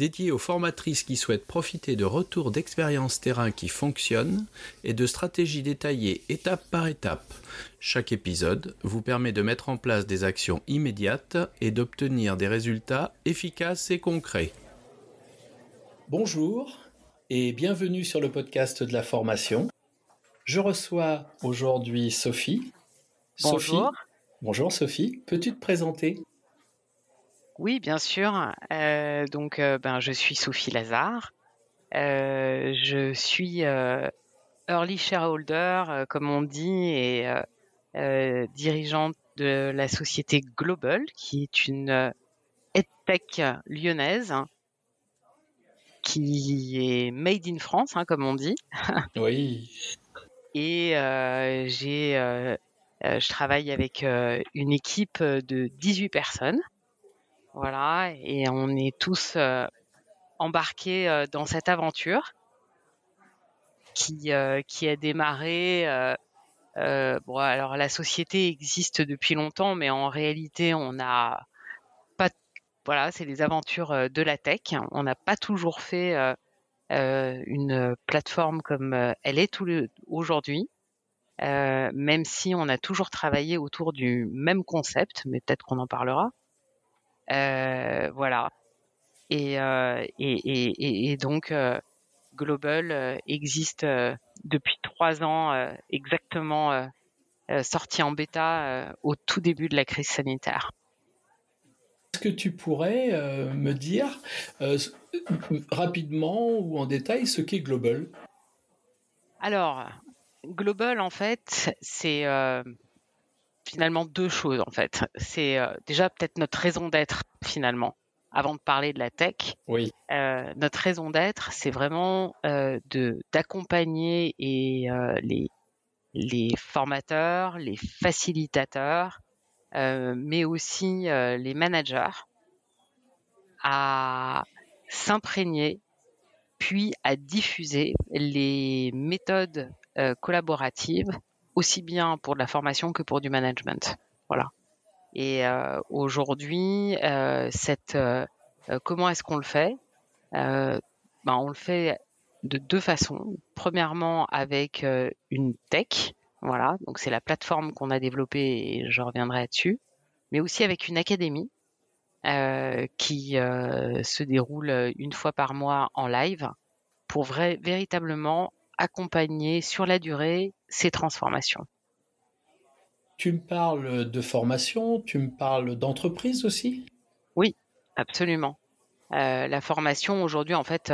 dédié aux formatrices qui souhaitent profiter de retours d'expériences terrain qui fonctionnent et de stratégies détaillées étape par étape. Chaque épisode vous permet de mettre en place des actions immédiates et d'obtenir des résultats efficaces et concrets. Bonjour et bienvenue sur le podcast de la formation. Je reçois aujourd'hui Sophie. Bonjour. Sophie, bonjour Sophie, peux-tu te présenter? Oui, bien sûr. Euh, donc, euh, ben, je suis Sophie Lazare. Euh, je suis early shareholder, comme on dit, et dirigeante de la société Global, qui est une EdTech lyonnaise qui est made in France, hein, comme on dit. Oui. Et j'ai, je travaille avec une équipe de 18 personnes. Voilà, et on est tous euh, embarqués euh, dans cette aventure qui, euh, qui a démarré. bon, alors la société existe depuis longtemps, mais en réalité, on n'a pas. Voilà, c'est des aventures de la tech. On n'a pas toujours fait une plateforme comme elle est aujourd'hui. même si on a toujours travaillé autour du même concept, mais peut-être qu'on en parlera. Euh, voilà. Et, euh, et, et, donc, euh, Global existe depuis trois ans exactement sorti en bêta au tout début de la crise sanitaire. Est-ce que tu pourrais me dire rapidement ou en détail ce qu'est Global? Alors, Global, en fait, c'est finalement deux choses en fait. C'est euh, déjà peut-être notre raison d'être finalement. Avant de parler de la tech, oui. Euh, notre raison d'être, c'est vraiment euh, de d'accompagner et les les formateurs, les facilitateurs, mais aussi les managers à s'imprégner puis à diffuser les méthodes collaboratives aussi bien pour de la formation que pour du management. Voilà. Et euh, aujourd'hui, euh, cette euh, comment est-ce qu'on le fait? Ben, On le fait de deux façons. Premièrement, avec une tech, voilà, donc c'est la plateforme qu'on a développée et je reviendrai là-dessus, mais aussi avec une académie qui se déroule une fois par mois en live pour vrai, véritablement accompagner sur la durée ces transformations. Tu me parles de formation, tu me parles d'entreprise aussi? Oui, absolument. Euh, la formation aujourd'hui, en fait,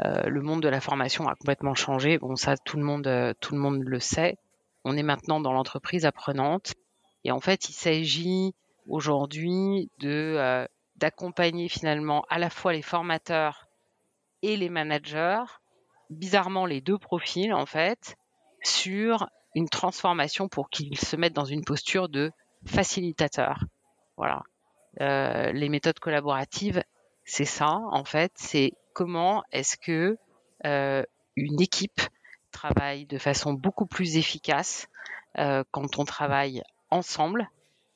euh, le monde de la formation a complètement changé. Bon, ça, tout le monde, euh, tout le monde le sait. On est maintenant dans l'entreprise apprenante, et en fait, il s'agit aujourd'hui de d'accompagner finalement à la fois les formateurs et les managers bizarrement les deux profils en fait sur une transformation pour qu'ils se mettent dans une posture de facilitateur. Voilà. Euh, les méthodes collaboratives, c'est ça en fait. C'est comment est-ce que euh, une équipe travaille de façon beaucoup plus efficace euh, quand on travaille ensemble,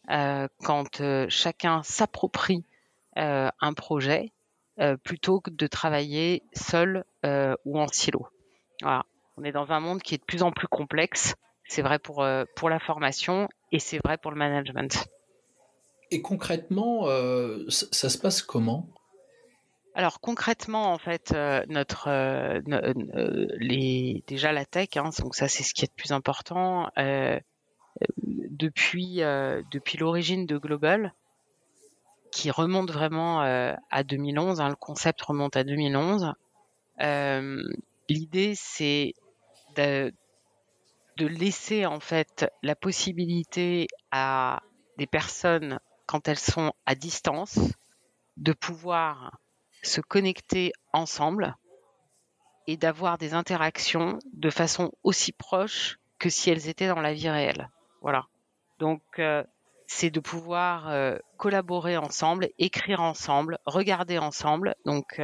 quand chacun s'approprie un projet euh, plutôt que de travailler seul euh, ou en silo. Voilà. On est dans un monde qui est de plus en plus complexe. C'est vrai pour, euh, pour la formation et c'est vrai pour le management. Et concrètement, ça, se passe comment? Alors concrètement, en fait, notre les déjà la tech, hein, donc ça c'est ce qui est le plus important. depuis depuis l'origine de Global, qui remonte vraiment euh, à 2011. Hein, le concept remonte à 2011. Euh, L'idée, c'est de, laisser en fait la possibilité à des personnes, quand elles sont à distance, de pouvoir se connecter ensemble et d'avoir des interactions de façon aussi proche que si elles étaient dans la vie réelle. Voilà. Donc, c'est de pouvoir collaborer ensemble, écrire ensemble, regarder ensemble, donc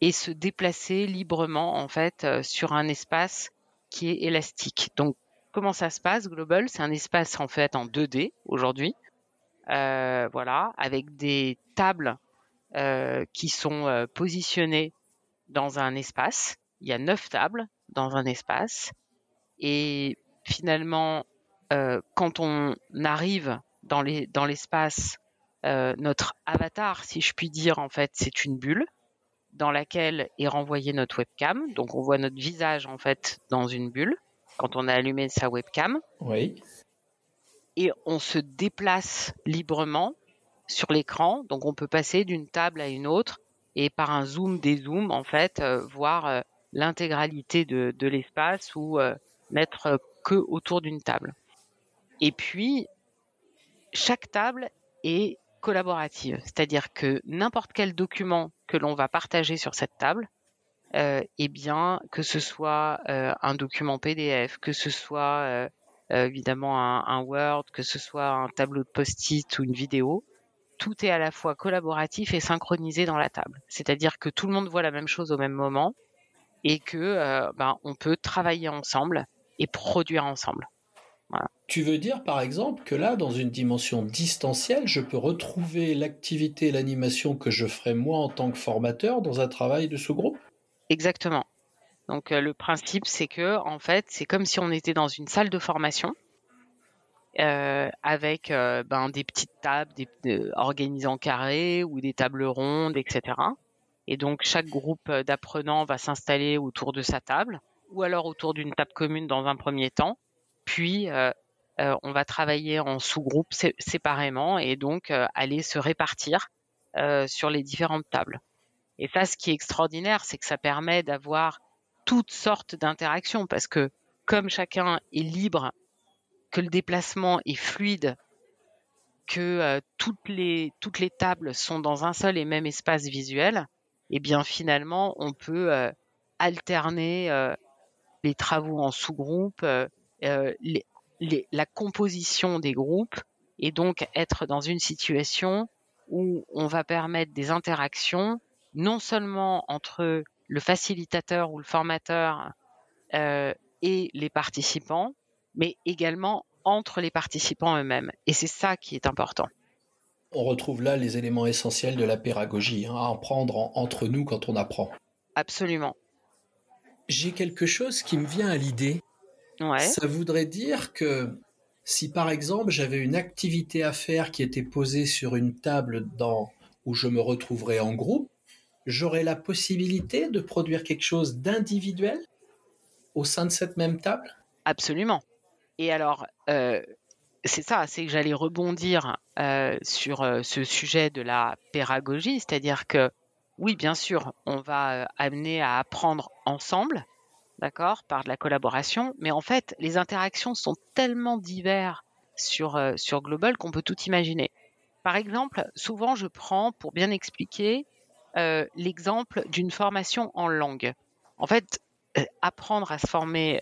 et se déplacer librement en fait sur un espace qui est élastique. Donc, comment ça se passe Global? C'est un espace en fait en 2D aujourd'hui, voilà, avec des tables qui sont positionnées dans un espace. Il y a neuf tables dans un espace et finalement, quand on arrive dans l'espace, euh, notre avatar, si je puis dire, en fait, c'est une bulle dans laquelle est renvoyée notre webcam. Donc, on voit notre visage, en fait, dans une bulle quand on a allumé sa webcam. Oui. Et on se déplace librement sur l'écran. Donc, on peut passer d'une table à une autre et par un zoom, des zooms, en fait, euh, voir euh, l'intégralité de, de l'espace ou n'être que autour d'une table. Et puis, chaque table est collaborative, c'est-à-dire que n'importe quel document que l'on va partager sur cette table, euh, eh bien, que ce soit euh, un document PDF, que ce soit euh, évidemment un, Word, que ce soit un tableau de post-it ou une vidéo, tout est à la fois collaboratif et synchronisé dans la table. C'est-à-dire que tout le monde voit la même chose au même moment et que ben, on peut travailler ensemble et produire ensemble. Tu veux dire par exemple que là, dans une dimension distancielle, je peux retrouver l'activité et l'animation que je ferais moi en tant que formateur dans un travail de ce groupe? Exactement. Donc euh, le principe, c'est que en fait, c'est comme si on était dans une salle de formation euh, avec euh, ben, des petites tables des, organisées en carré ou des tables rondes, etc. Et donc chaque groupe d'apprenants va s'installer autour de sa table ou alors autour d'une table commune dans un premier temps puis on va travailler en sous-groupes séparément et donc euh, aller se répartir sur les différentes tables. Et ça, ce qui est extraordinaire, c'est que ça permet d'avoir toutes sortes d'interactions parce que comme chacun est libre, que le déplacement est fluide, que toutes les toutes les tables sont dans un seul et même espace visuel, et eh bien finalement on peut alterner les travaux en sous-groupe, la composition des groupes et donc être dans une situation où on va permettre des interactions non seulement entre le facilitateur ou le formateur euh, et les participants, mais également entre les participants eux-mêmes. Et c'est ça qui est important. On retrouve là les éléments essentiels de la pédagogie, hein, à en prendre entre nous quand on apprend. Absolument. J'ai quelque chose qui me vient à l'idée ça voudrait dire que si par exemple j'avais une activité à faire qui était posée sur une table dans, où je me retrouverais en groupe, j'aurais la possibilité de produire quelque chose d'individuel au sein de cette même table? Absolument. Et alors, euh, c'est ça, c'est que j'allais rebondir euh, sur euh, ce sujet de la pédagogie, c'est-à-dire que oui, bien sûr, on va amener à apprendre ensemble, d'accord, par de la collaboration. Mais en fait, les interactions sont tellement diverses sur, euh, sur Global qu'on peut tout imaginer. Par exemple, souvent, je prends, pour bien expliquer, euh, l'exemple d'une formation en langue. En fait, euh, apprendre à se former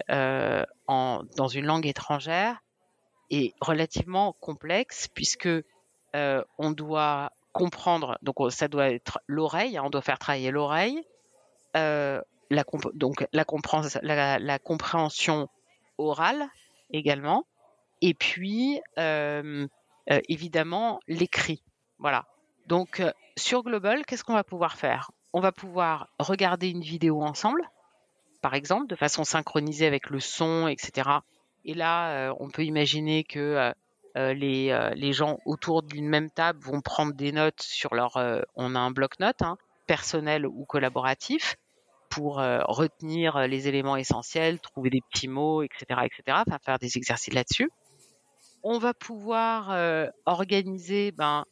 en, dans une langue étrangère est relativement complexe puisque on doit comprendre, donc ça doit être l'oreille, hein, on doit faire travailler l'oreille, la, donc la, compréhension orale également, et puis euh, euh, évidemment l'écrit. Voilà. Donc euh, sur Global, qu'est-ce qu'on va pouvoir faire? On va pouvoir regarder une vidéo ensemble, par exemple, de façon synchronisée avec le son, etc. Et là, on peut imaginer que les, les, gens autour d'une même table vont prendre des notes sur leur. on a un bloc-notes hein, personnel ou collaboratif pour euh, retenir euh, les éléments essentiels, trouver des petits mots, etc., etc. Enfin, faire des exercices là-dessus. On va pouvoir euh, organiser, ben,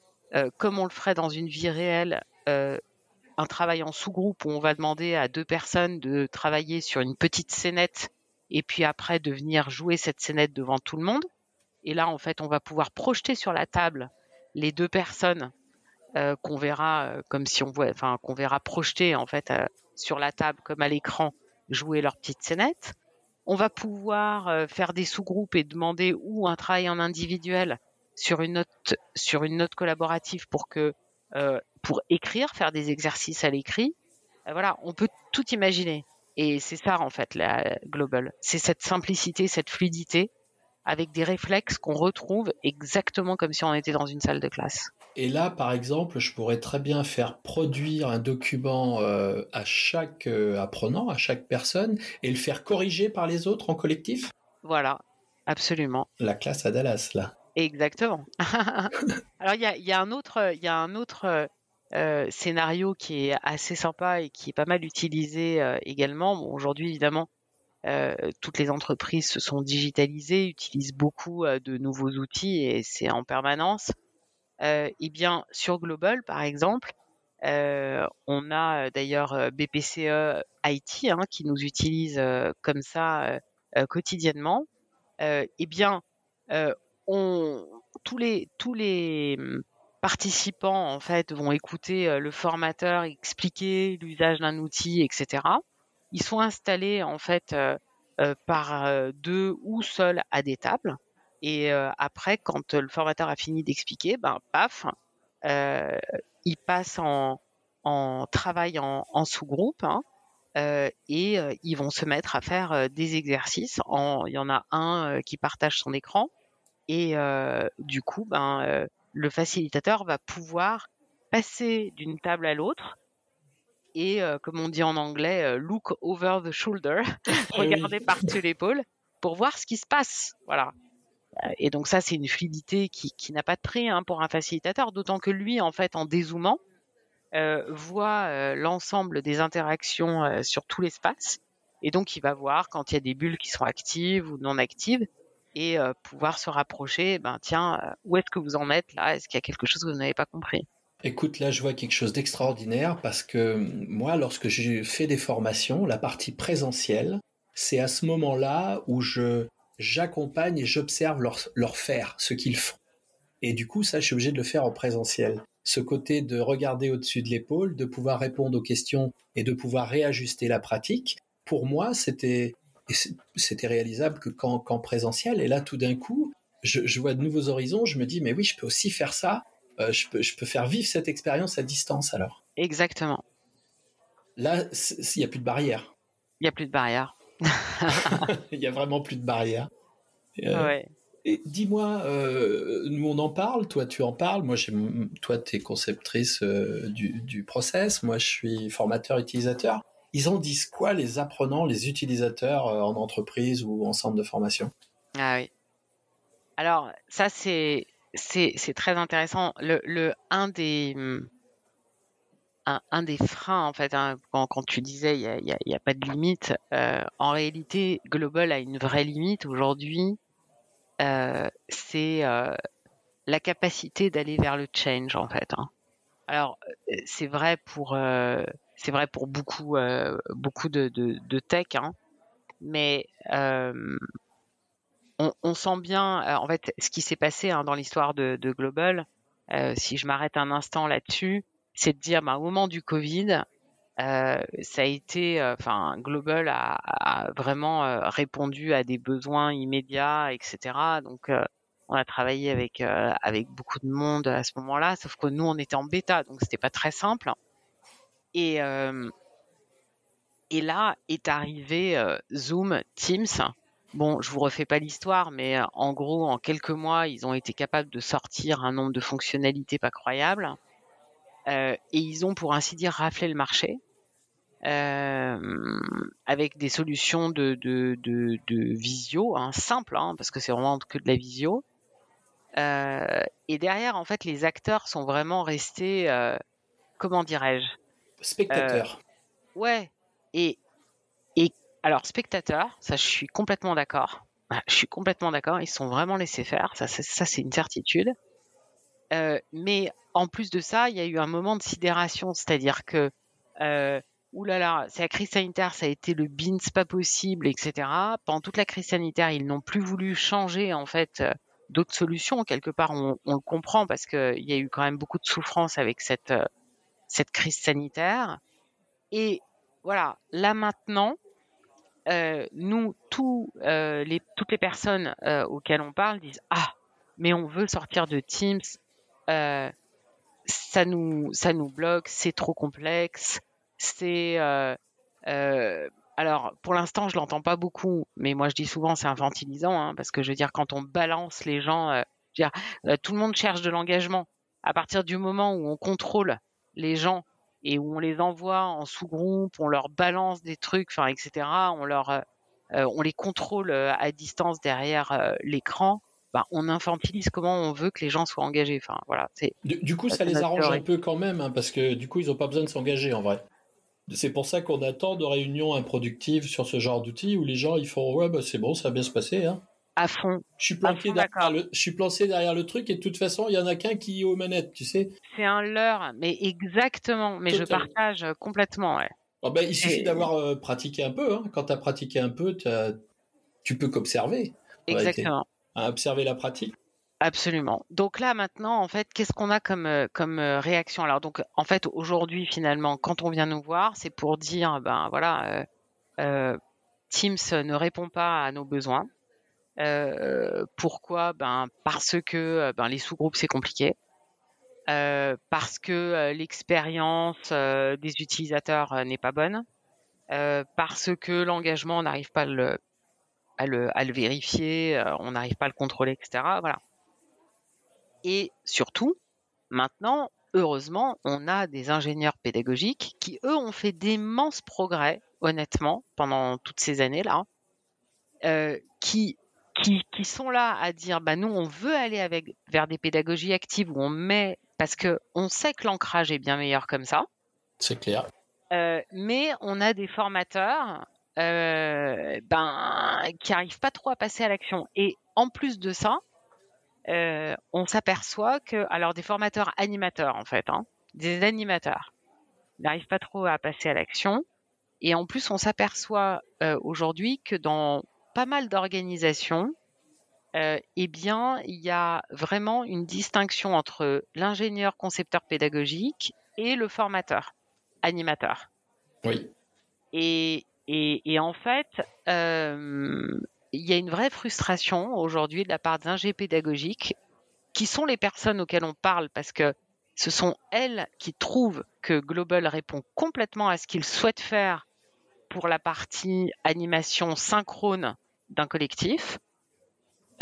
comme on le ferait dans une vie réelle, un travail en sous-groupe où on va demander à deux personnes de travailler sur une petite scénette et puis après de venir jouer cette scénette devant tout le monde. Et là, en fait, on va pouvoir projeter sur la table les deux personnes qu'on verra comme si on voit, enfin qu'on verra projeter en fait sur la table comme à l'écran jouer leur petite scénette. on va pouvoir faire des sous-groupes et demander ou un travail en individuel sur une note sur une note collaborative pour que pour écrire, faire des exercices à l'écrit. voilà, on peut tout imaginer. Et c'est ça en fait la global. C'est cette simplicité, cette fluidité avec des réflexes qu'on retrouve exactement comme si on était dans une salle de classe. Et là, par exemple, je pourrais très bien faire produire un document euh, à chaque euh, apprenant, à chaque personne, et le faire corriger par les autres en collectif? Voilà, absolument. La classe à Dallas, là. Exactement. Alors, il y a, un autre, y a un autre euh, scénario qui est assez sympa et qui est pas mal utilisé également. Bon, Aujourd'hui, évidemment, euh, toutes les entreprises se sont digitalisées, utilisent beaucoup euh, de nouveaux outils et c'est en permanence. Euh, eh bien, sur Global, par exemple, on a d'ailleurs BPCE IT hein, qui nous utilise comme ça quotidiennement. eh bien, on, tous les tous les hum, participants en fait vont écouter le formateur expliquer l'usage d'un outil, etc ils sont installés en fait euh, euh, par euh, deux ou seuls à des tables. Et après, quand le formateur a fini d'expliquer, ben paf, ils passent en, en travail en, en sous-groupe. Hein, et ils vont se mettre à faire des exercices. En, il y en a un qui partage son écran et du coup, ben, le facilitateur va pouvoir passer d'une table à l'autre et, euh, comme on dit en anglais, euh, look over the shoulder, ah regarder par-dessus l'épaule pour voir ce qui se passe. Voilà. Euh, et donc ça, c'est une fluidité qui, qui n'a pas de prix hein, pour un facilitateur, d'autant que lui, en fait, en dézoomant, euh, voit l'ensemble des interactions sur tout l'espace. Et donc, il va voir quand il y a des bulles qui sont actives ou non actives et pouvoir se rapprocher. Ben tiens, où est-ce que vous en êtes là? Est-ce qu'il y a quelque chose que vous n'avez pas compris? Écoute, là, je vois quelque chose d'extraordinaire parce que moi, lorsque j'ai fait des formations, la partie présentielle, c'est à ce moment-là où je j'accompagne et j'observe leur, leur faire, ce qu'ils font. Et du coup, ça, je suis obligé de le faire en présentiel. Ce côté de regarder au-dessus de l'épaule, de pouvoir répondre aux questions et de pouvoir réajuster la pratique, pour moi, c'était c'était réalisable que qu'en présentiel. Et là, tout d'un coup, je, je vois de nouveaux horizons. Je me dis, mais oui, je peux aussi faire ça euh, je, peux, je peux faire vivre cette expérience à distance alors. Exactement. Là, il n'y a plus de barrière. Il n'y a plus de barrière. Il n'y a vraiment plus de barrière. Euh, ouais. Et dis-moi, euh, nous on en parle, toi tu en parles, moi toi tu es conceptrice du, du, process, moi je suis formateur utilisateur. Ils en disent quoi les apprenants, les utilisateurs en entreprise ou en centre de formation? Ah oui. Alors ça c'est c'est très intéressant. Le, le un des un, un, des freins en fait hein, quand, quand, tu disais il y a, a, y a, pas de limite euh, en réalité global a une vraie limite aujourd'hui euh, c'est euh, la capacité d'aller vers le change en fait hein. alors euh, c'est vrai pour euh, c'est vrai pour beaucoup euh, beaucoup de, de, de tech hein, mais on, on, sent bien, en fait, ce qui s'est passé hein, dans l'histoire de, de, Global. Si je m'arrête un instant là-dessus, c'est de dire, bah, au moment du Covid, euh, ça a été, euh, enfin, Global a, vraiment euh, répondu à des besoins immédiats, etc. Donc, on a travaillé avec avec beaucoup de monde à ce moment-là, sauf que nous, on était en bêta, donc c'était pas très simple. Et et là est arrivé Zoom, Teams Bon, je vous refais pas l'histoire, mais en gros, en quelques mois, ils ont été capables de sortir un nombre de fonctionnalités pas croyables. Euh, et ils ont, pour ainsi dire, raflé le marché euh, avec des solutions de, de, de, de visio, hein, simples, hein, parce que c'est vraiment que de la visio. Euh, et derrière, en fait, les acteurs sont vraiment restés, euh, comment dirais-je Spectateurs. Euh, ouais. Et, et alors, spectateurs, ça, je suis complètement d'accord. Je suis complètement d'accord. Ils sont vraiment laissés faire. Ça, ça c'est une certitude. Euh, mais en plus de ça, il y a eu un moment de sidération, c'est-à-dire que euh, oulala, c'est la crise sanitaire, ça a été le bins pas possible, etc. Pendant toute la crise sanitaire, ils n'ont plus voulu changer en fait euh, d'autres solutions. Quelque part, on, le comprend parce qu'il y a eu quand même beaucoup de souffrance avec cette cette crise sanitaire. Et voilà, là maintenant, nous, toutes les personnes auxquelles on parle disent Ah, mais on veut sortir de Teams, ça, nous, ça nous bloque, c'est trop complexe, c'est. alors, pour l'instant, je l'entends pas beaucoup, mais moi je dis souvent c'est infantilisant, hein, parce que je veux dire, quand on balance les gens, dire, tout le monde cherche de l'engagement. À partir du moment où on contrôle les gens et où on les envoie en sous-groupe, on leur balance des trucs, enfin, etc. On leur, euh, euh, on les contrôle euh, à distance derrière l'écran. Bah, on infantilise comment on veut que les gens soient engagés. Enfin, voilà. Du, du, coup, ça les arrange un peu quand même, hein, parce que du coup, ils n'ont pas besoin de s'engager en vrai. C'est pour ça qu'on attend de réunions improductives sur ce genre d'outils où les gens ils font ouais bah c'est bon ça va bien se passer hein à fond. Je suis planqué derrière le, je suis placé derrière le truc et de toute façon, il y en a qu'un qui est aux manettes, tu sais. C'est un leurre, mais exactement. Mais je partage complètement, ouais. Ben, il suffit d'avoir euh, pratiqué un peu. Hein. Quand tu as pratiqué un peu, tu peux qu'observer. Exactement. À observer la pratique. Absolument. Donc là maintenant, en fait, qu'est-ce qu'on a comme euh, comme euh, réaction? Alors donc, en fait, aujourd'hui, finalement, quand on vient nous voir, c'est pour dire, ben voilà, Teams ne répond pas à nos besoins. Euh, pourquoi? Ben parce que euh, ben les sous-groupes c'est compliqué. Euh, parce que l'expérience des utilisateurs n'est pas bonne, parce que l'engagement n'arrive pas le, à, le, à le vérifier, on n'arrive pas à le contrôler, etc. Voilà. Et surtout, maintenant, heureusement, on a des ingénieurs pédagogiques qui, eux, ont fait d'immenses progrès, honnêtement, pendant toutes ces années-là, euh, qui qui, qui, sont là à dire bah nous on veut aller avec vers des pédagogies actives où on met parce que on sait que l'ancrage est bien meilleur comme ça. C'est clair. Euh, mais on a des formateurs euh, ben qui arrivent pas trop à passer à l'action et en plus de ça euh, on s'aperçoit que alors des formateurs animateurs en fait hein, des animateurs n'arrivent pas trop à passer à l'action et en plus on s'aperçoit euh, aujourd'hui que dans pas mal d'organisations, euh, eh bien, il y a vraiment une distinction entre l'ingénieur concepteur pédagogique et le formateur, animateur. Oui. Et, et, en fait, euh, il y a une vraie frustration aujourd'hui de la part d'ingé pédagogiques qui sont les personnes auxquelles on parle parce que ce sont elles qui trouvent que Global répond complètement à ce qu'ils souhaitent faire pour la partie animation synchrone d'un collectif,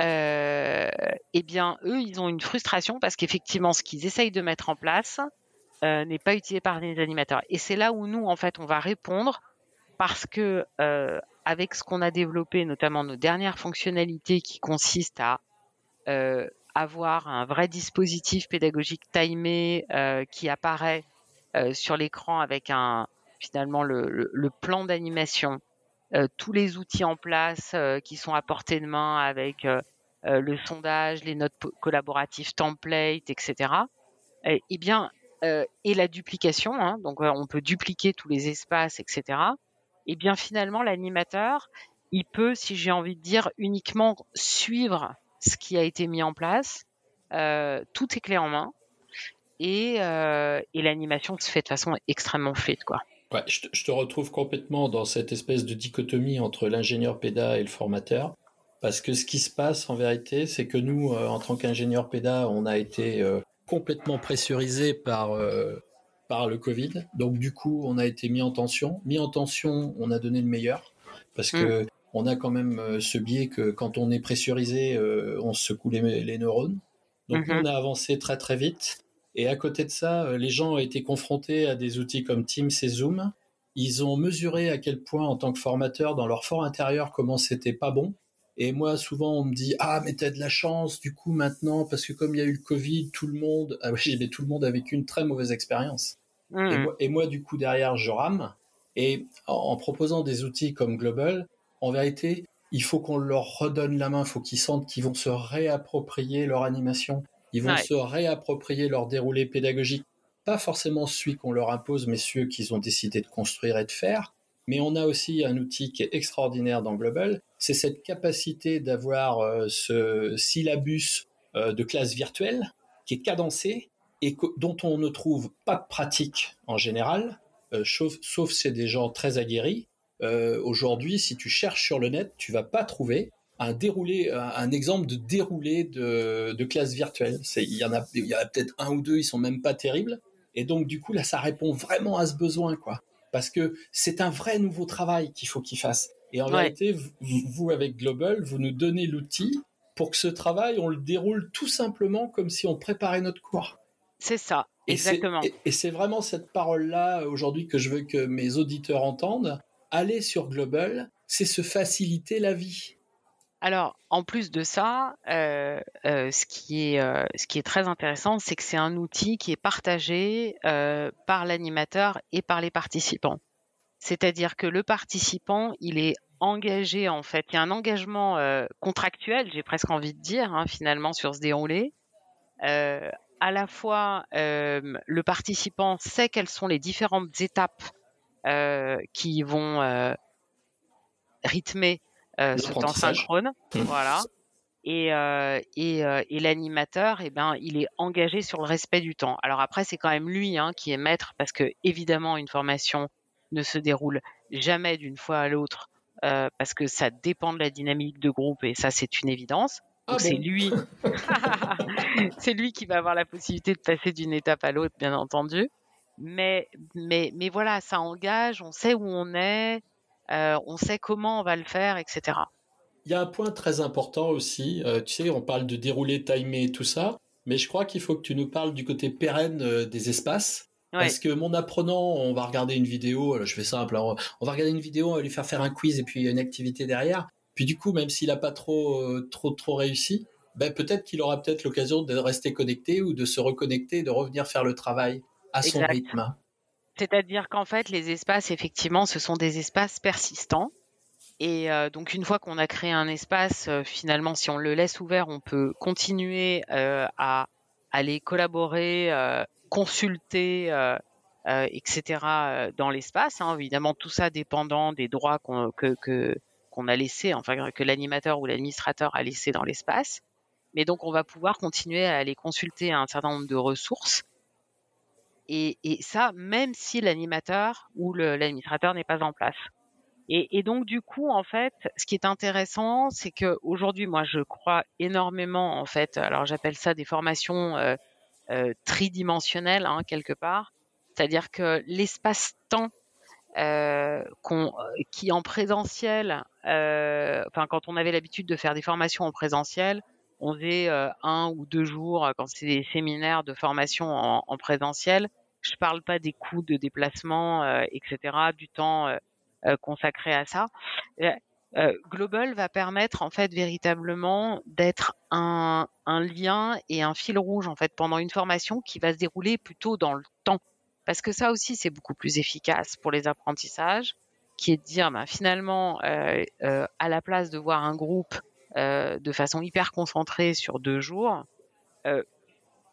euh, eh bien, eux, ils ont une frustration parce qu'effectivement, ce qu'ils essayent de mettre en place euh, n'est pas utilisé par les animateurs. Et c'est là où nous, en fait, on va répondre parce que euh, avec ce qu'on a développé, notamment nos dernières fonctionnalités qui consistent à euh, avoir un vrai dispositif pédagogique timé euh, qui apparaît sur l'écran avec finalement le, plan d'animation tous les outils en place qui sont à portée de main avec le sondage, les notes collaboratives template, etc. Et, eh bien, et la duplication, hein, donc on peut dupliquer tous les espaces, etc. Et eh bien finalement, l'animateur, il peut, si j'ai envie de dire, uniquement suivre ce qui a été mis en place. Euh, tout est clé en main et, euh, et l'animation se fait de façon extrêmement fluide, quoi je, te, retrouve complètement dans cette espèce de dichotomie entre l'ingénieur PEDA et le formateur. Parce que ce qui se passe en vérité, c'est que nous, euh, en tant qu'ingénieur PEDA, on a été complètement pressurisé par, par le Covid. Donc du coup, on a été mis en tension. Mis en tension, on a donné le meilleur. Parce que mm. on a quand même ce biais que quand on est pressurisé, on se secoue les, neurones. Donc mm-hmm. on a avancé très très vite. Et à côté de ça, euh, les gens ont été confrontés à des outils comme Teams et Zoom. Ils ont mesuré à quel point, en tant que formateur, dans leur fort intérieur, comment c'était pas bon. Et moi, souvent, on me dit ah mais t'as de la chance du coup maintenant parce que comme il y a eu le Covid, tout le monde, ah oui, mais tout le monde a vécu une très mauvaise expérience. Mmh. Et, moi, du coup derrière, je rame. Et en, proposant des outils comme Global, en vérité, il faut qu'on leur redonne la main, il faut qu'ils sentent qu'ils vont se réapproprier leur animation, ils vont se réapproprier leur déroulé pédagogique, pas forcément celui qu'on leur impose, mais ceux qu'ils ont décidé de construire et de faire. Mais on a aussi un outil qui est extraordinaire dans Global, c'est cette capacité d'avoir euh, ce syllabus euh, de classe virtuelle qui est cadencé et dont on ne trouve pas de pratique en général, euh, sauf, sauf c'est des gens très aguerris. aujourd'hui, si tu cherches sur le net, tu vas pas trouver un déroulé, un, exemple de déroulé de, classe virtuelle. Il y en a, a peut-être un ou deux, ils sont même pas terribles. Et donc du coup là, ça répond vraiment à ce besoin, quoi. Parce que c'est un vrai nouveau travail qu'il faut qu'ils fassent. Et en réalité, vous, avec Global, vous nous donnez l'outil pour que ce travail, on le déroule tout simplement comme si on préparait notre cours. C'est ça, exactement. Et c'est vraiment cette parole-là aujourd'hui que je veux que mes auditeurs entendent. Aller sur Global, c'est se faciliter la vie. Alors, en plus de ça, euh, euh, ce, qui est, euh, ce qui est très intéressant, c'est que c'est un outil qui est partagé par l'animateur et par les participants. C'est-à-dire que le participant, il est engagé en fait. Il y a un engagement contractuel, j'ai presque envie de dire, hein, finalement, sur ce déroulé. à la fois, le participant sait quelles sont les différentes étapes qui vont rythmer euh, ce temps synchrone, mmh. voilà. Et, euh, et, euh, et l'animateur, eh ben, il est engagé sur le respect du temps. Alors après, c'est quand même lui hein, qui est maître, parce que évidemment, une formation ne se déroule jamais d'une fois à l'autre, euh, parce que ça dépend de la dynamique de groupe, et ça, c'est une évidence. Ah c'est lui, c'est lui qui va avoir la possibilité de passer d'une étape à l'autre, bien entendu. Mais, mais, mais voilà, ça engage, on sait où on est, euh, on sait comment on va le faire, etc. Il y a un point très important aussi, euh, tu sais, on parle de dérouler, timer et tout ça, mais je crois qu'il faut que tu nous parles du côté pérenne des espaces. Parce que mon apprenant, on va regarder une vidéo, je fais simple, on va regarder une vidéo, on va lui faire faire un quiz et puis une activité derrière. Puis du coup, même s'il n'a pas trop, trop, trop réussi, ben peut-être qu'il aura peut-être l'occasion de rester connecté ou de se reconnecter, de revenir faire le travail à son rythme. C'est-à-dire qu'en fait, les espaces, effectivement, ce sont des espaces persistants. Et euh, donc, une fois qu'on a créé un espace, euh, finalement, si on le laisse ouvert, on peut continuer euh, à aller collaborer, consulter, etc. dans l'espace. Hein. évidemment, tout ça dépendant des droits qu'on que, qu'on a laissés, enfin que l'animateur ou l'administrateur a laissé dans l'espace. Mais donc, on va pouvoir continuer à aller consulter un certain nombre de ressources et, ça, même si l'animateur ou l'administrateur n'est pas en place. Et, donc du coup, en fait, ce qui est intéressant, c'est que aujourd'hui, moi, je crois énormément, en fait. Alors, j'appelle ça des formations euh, euh, tridimensionnelles, hein, quelque part. C'est-à-dire que l'espace-temps euh, qui en présentiel, enfin, quand on avait l'habitude de faire des formations en présentiel, on faisait un ou deux jours quand c'est des séminaires de formation en présentiel je parle pas des coûts de déplacement, euh, etc., du temps euh, euh, consacré à ça. Global va permettre en fait véritablement d'être un, un lien et un fil rouge en fait pendant une formation qui va se dérouler plutôt dans le temps. Parce que ça aussi c'est beaucoup plus efficace pour les apprentissages, qui est de dire ben, finalement euh, euh, à la place de voir un groupe euh, de façon hyper concentrée sur deux jours,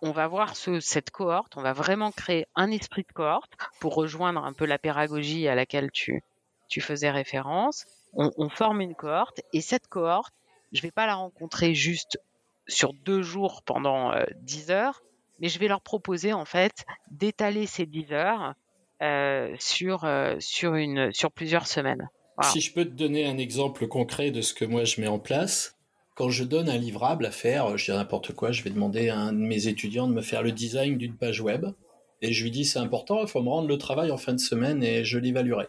on va voir ce, cette cohorte, on va vraiment créer un esprit de cohorte pour rejoindre un peu la pédagogie à laquelle tu, tu faisais référence. On, forme une cohorte et cette cohorte, je vais pas la rencontrer juste sur deux jours pendant euh, dix heures, mais je vais leur proposer en fait d'étaler ces dix heures euh, sur euh, sur plusieurs semaines. Si je peux te donner un exemple concret de ce que moi je mets en place, quand je donne un livrable à faire, je dis n'importe quoi, je vais demander à un de mes étudiants de me faire le design d'une page web. Et je lui dis c'est important, il faut me rendre le travail en fin de semaine et je l'évaluerai.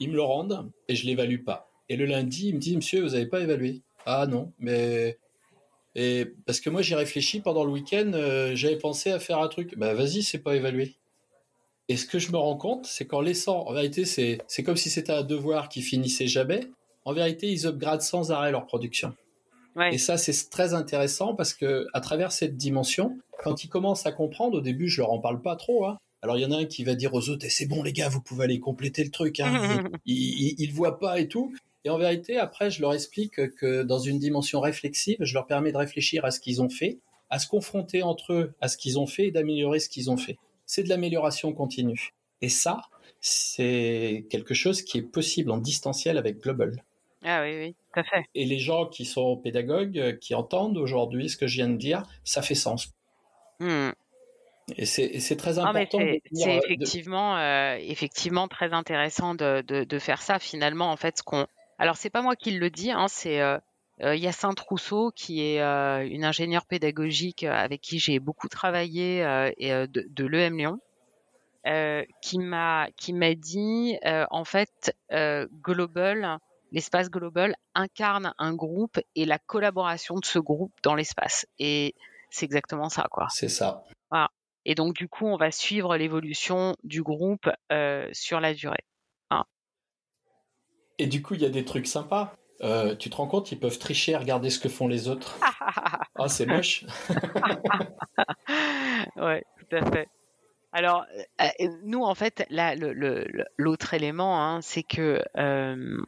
Il me le rendent et je l'évalue pas. Et le lundi, il me dit monsieur, vous n'avez pas évalué Ah non, mais et parce que moi j'ai réfléchi pendant le week-end, euh, j'avais pensé à faire un truc. Bah vas-y, c'est pas évalué. Et ce que je me rends compte, c'est qu'en laissant, en vérité, c'est c'est comme si c'était un devoir qui finissait jamais. En vérité, ils upgradent sans arrêt leur production. Et ça, c'est très intéressant parce que à travers cette dimension, quand ils commencent à comprendre, au début, je leur en parle pas trop. Hein. Alors il y en a un qui va dire aux autres, eh, c'est bon les gars, vous pouvez aller compléter le truc. Hein. ils, ils, voient pas et tout. Et en vérité, après, je leur explique que dans une dimension réflexive, je leur permets de réfléchir à ce qu'ils ont fait, à se confronter entre eux à ce qu'ils ont fait et d'améliorer ce qu'ils ont fait. C'est de l'amélioration continue. Et ça, c'est quelque chose qui est possible en distanciel avec Global. Ah oui, oui, tout à fait. Et les gens qui sont pédagogues, euh, qui entendent aujourd'hui ce que je viens de dire, ça fait sens. Hmm. Et c'est très important. C'est effectivement, effectivement très intéressant de, de, faire ça. Finalement, en fait, ce qu'on. Alors, c'est pas moi qui le dis, hein, c'est Yacinthe Rousseau, qui est une ingénieure pédagogique avec qui j'ai beaucoup travaillé et, de, de l'EM Lyon. qui m'a qui m'a dit en fait global l'espace global incarne un groupe et la collaboration de ce groupe dans l'espace. Et c'est exactement ça, quoi. C'est ça. Et donc, du coup, on va suivre l'évolution du groupe euh, sur la durée. Et du coup, il y a des trucs sympas. Euh, tu te rends compte, ils peuvent tricher regarder ce que font les autres. ah, c'est moche. ouais, tout à fait. Alors, euh, nous, en fait, l'autre élément, hein, c'est que euh,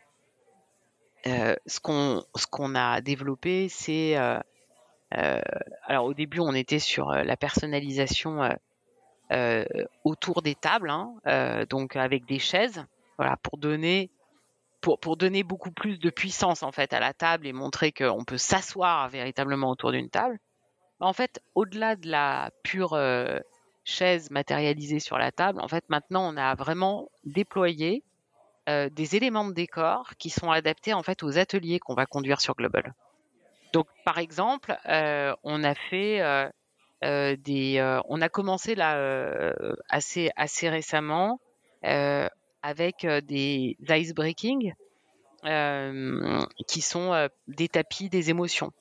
ce qu'on ce qu'on a développé, c'est alors au début on était sur la personnalisation autour des tables, hein, donc avec des chaises, voilà pour donner pour, donner beaucoup plus de puissance en fait à la table et montrer qu'on peut s'asseoir véritablement autour d'une table. En fait, au-delà de la pure chaise matérialisée sur la table, en fait maintenant on a vraiment déployé euh, des éléments de décor qui sont adaptés en fait aux ateliers qu'on va conduire sur Global. Donc par exemple, euh, on a fait euh, des, on a commencé là assez assez récemment avec des ice breaking qui sont des tapis des émotions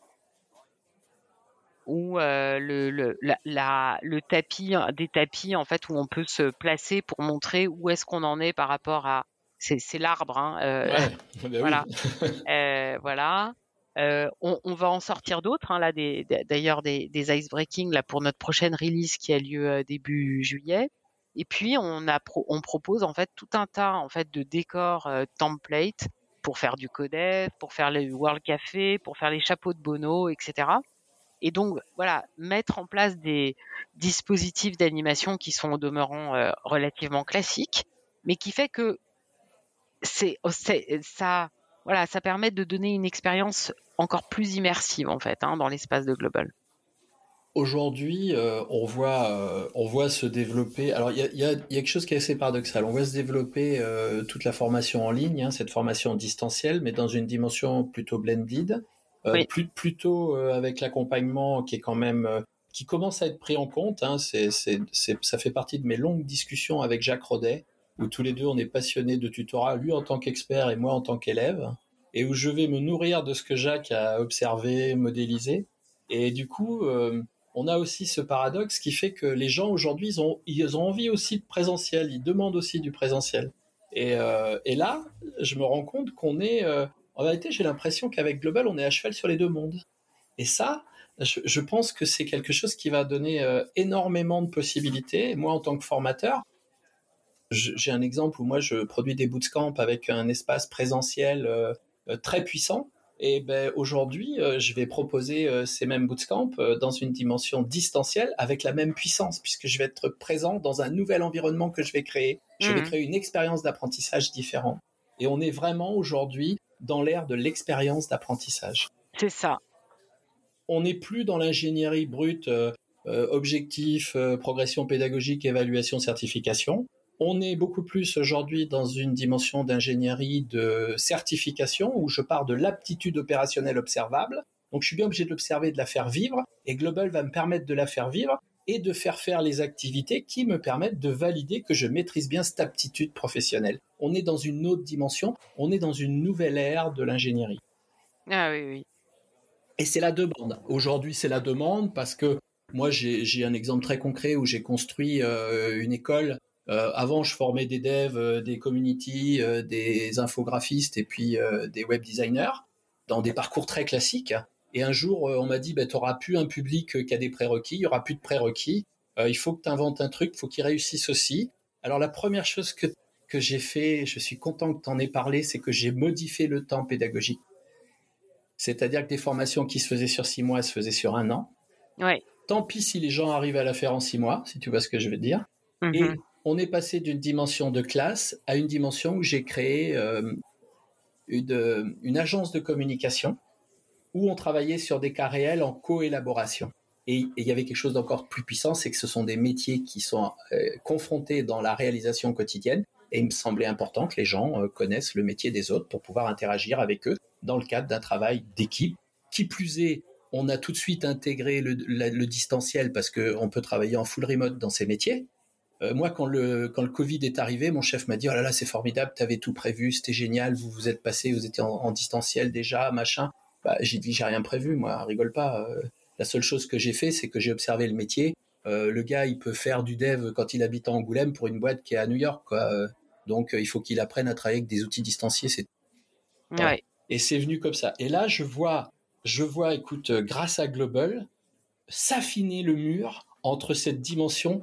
ou le, le, la, le tapis, des tapis en fait où on peut se placer pour montrer où est-ce qu'on en est par rapport à c'est l'arbre. Hein, euh, bah voilà. Euh, voilà. Euh, on, va en sortir d'autres, hein, là, d'ailleurs des, des, ice breaking là pour notre prochaine release qui a lieu début juillet. Et puis on a on propose en fait tout un tas en fait de décors template pour faire du codef, pour faire le World Café, pour faire les chapeaux de Bono, etc. Et donc voilà, mettre en place des dispositifs d'animation qui sont au demeurant relativement classiques, mais qui fait que Oh, c'est ça voilà ça permet de donner une expérience encore plus immersive en fait hein, dans l'espace de global. Aujourd'hui, euh, on voit euh, on voit se développer. Alors il y a, quelque chose qui est assez paradoxal. On voit se développer euh, toute la formation en ligne, hein, cette formation distancielle, mais dans une dimension plutôt blended, plus, plutôt avec l'accompagnement qui est quand même qui commence à être pris en compte. Hein, c'est, ça fait partie de mes longues discussions avec Jacques Rodet où tous les deux on est passionnés de tutorat, lui en tant qu'expert et moi en tant qu'élève, et où je vais me nourrir de ce que Jacques a observé, modélisé. Et du coup, euh, on a aussi ce paradoxe qui fait que les gens aujourd'hui, ils ont, ils ont envie aussi de présentiel, ils demandent aussi du présentiel. Et, euh, et là, je me rends compte qu'on est, euh, en réalité, j'ai l'impression qu'avec Global, on est à cheval sur les deux mondes. Et ça, je, pense que c'est quelque chose qui va donner énormément de possibilités. Moi, en tant que formateur, j'ai un exemple où moi je produis des bootcamps avec un espace présentiel euh, euh, très puissant. Et ben aujourd'hui, euh, je vais proposer ces mêmes bootcamps dans une dimension distancielle avec la même puissance, puisque je vais être présent dans un nouvel environnement que je vais créer. Je vais mmh. créer une expérience d'apprentissage différente. Et on est vraiment aujourd'hui dans l'ère de l'expérience d'apprentissage. C'est ça. On n'est plus dans l'ingénierie brute, objectif, progression pédagogique, évaluation, certification. On est beaucoup plus aujourd'hui dans une dimension d'ingénierie de certification où je pars de l'aptitude opérationnelle observable. Donc je suis bien obligé de l'observer, de la faire vivre et Global va me permettre de la faire vivre et de faire faire les activités qui me permettent de valider que je maîtrise bien cette aptitude professionnelle. On est dans une autre dimension, on est dans une nouvelle ère de l'ingénierie. Ah oui, oui. Et c'est la demande. Aujourd'hui, c'est la demande parce que moi, j'ai un exemple très concret où j'ai construit euh, une école euh, avant, je formais des devs, euh, des community, euh, des infographistes et puis des web designers dans des parcours très classiques. Et un jour, on m'a dit, bah, tu n'auras plus un public qui a des prérequis, il y aura plus de prérequis. il faut que tu inventes un truc, il faut qu'il réussisse aussi. Alors la première chose que, que j'ai fait, je suis content que tu en aies parlé, c'est que j'ai modifié le temps pédagogique. C'est-à-dire que des formations qui se faisaient sur six mois se faisaient sur un an. Ouais. Tant pis si les gens arrivent à la faire en six mois, si tu vois ce que je veux dire. Et mm-hmm on est passé d'une dimension de classe à une dimension où j'ai créé euh, une, agence de communication où on travaillait sur des cas réels en coélaboration. Et il y avait quelque chose d'encore plus puissant, c'est que ce sont des métiers qui sont confrontés dans la réalisation quotidienne. Et il me semblait important que les gens connaissent le métier des autres pour pouvoir interagir avec eux dans le cadre d'un travail d'équipe. Qui plus est, on a tout de suite intégré le, distanciel parce qu'on peut travailler en full remote dans ces métiers. Euh, moi, quand le, quand le Covid est arrivé, mon chef m'a dit, oh là là, c'est formidable, tu avais tout prévu, c'était génial, vous vous êtes passé, vous étiez en, distanciel déjà, machin. Bah, j'ai dit, j'ai rien prévu, moi, rigole pas. Euh, la seule chose que j'ai fait, c'est que j'ai observé le métier. Euh, le gars, il peut faire du dev quand il habite en Angoulême pour une boîte qui est à New York, quoi. Donc, il faut qu'il apprenne à travailler avec des outils distanciés. C'est ouais. Et c'est venu comme ça. Et là, je vois, je vois, écoute, grâce à Global, s'affiner le mur entre cette dimension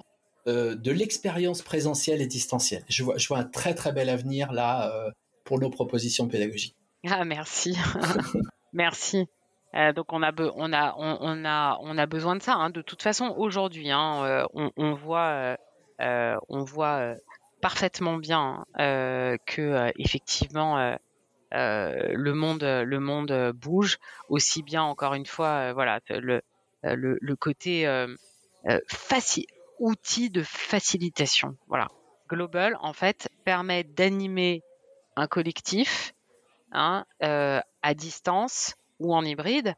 euh, de l'expérience présentielle et distancielle. Je vois, un très très bel avenir là euh, pour nos propositions pédagogiques. Ah merci, merci. Euh, donc on a, on a, on, a, on a besoin de ça. Hein. De toute façon, aujourd'hui, hein, on, voit, on voit parfaitement bien que effectivement le monde, le monde bouge aussi bien. Encore une fois, voilà, le, le, le côté facile outil de facilitation. Voilà. Global, en fait, permet d'animer un collectif hein, euh, à distance ou en hybride.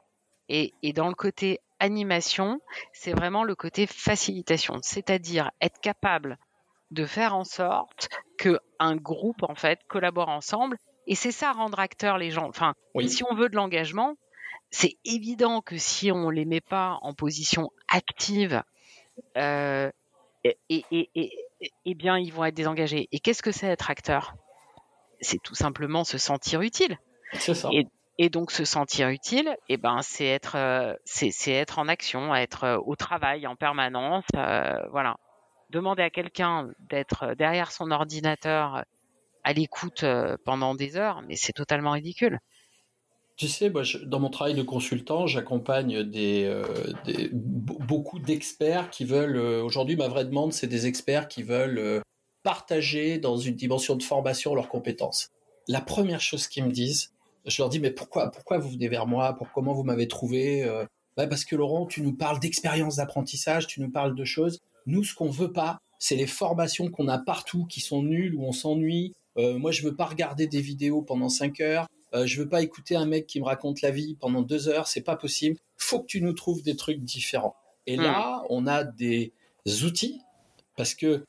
Et, dans le côté animation, c'est vraiment le côté facilitation, c'est-à-dire être capable de faire en sorte que un groupe en fait collabore ensemble. Et c'est ça rendre acteurs les gens. Enfin, si on veut de l'engagement, c'est évident que si on les met pas en position active euh, et, et, et, bien, ils vont être désengagés. Et qu'est-ce que c'est être acteur? C'est tout simplement se sentir utile. C'est ça. Et, donc se sentir utile, et ben c'est être, euh, c'est, être en action, être euh, au travail en permanence, voilà. Demander à quelqu'un d'être derrière son ordinateur à l'écoute pendant des heures, mais c'est totalement ridicule. Tu sais, moi, dans mon travail de consultant, j'accompagne des, euh, beaucoup d'experts qui veulent. Euh, aujourd'hui, ma vraie demande, c'est des experts qui veulent euh, partager dans une dimension de formation leurs compétences. La première chose qu'ils me disent, je leur dis mais pourquoi, pourquoi vous venez vers moi, pour comment vous m'avez trouvé bah Parce que Laurent, tu nous parles d'expérience d'apprentissage, tu nous parles de choses. Nous, ce qu'on veut pas, c'est les formations qu'on a partout qui sont nulles où on s'ennuie. moi, je veux pas regarder des vidéos pendant cinq heures. Euh, je veux pas écouter un mec qui me raconte la vie pendant deux heures, c'est pas possible. Faut que tu nous trouves des trucs différents. Et là, hmm. on a des outils parce que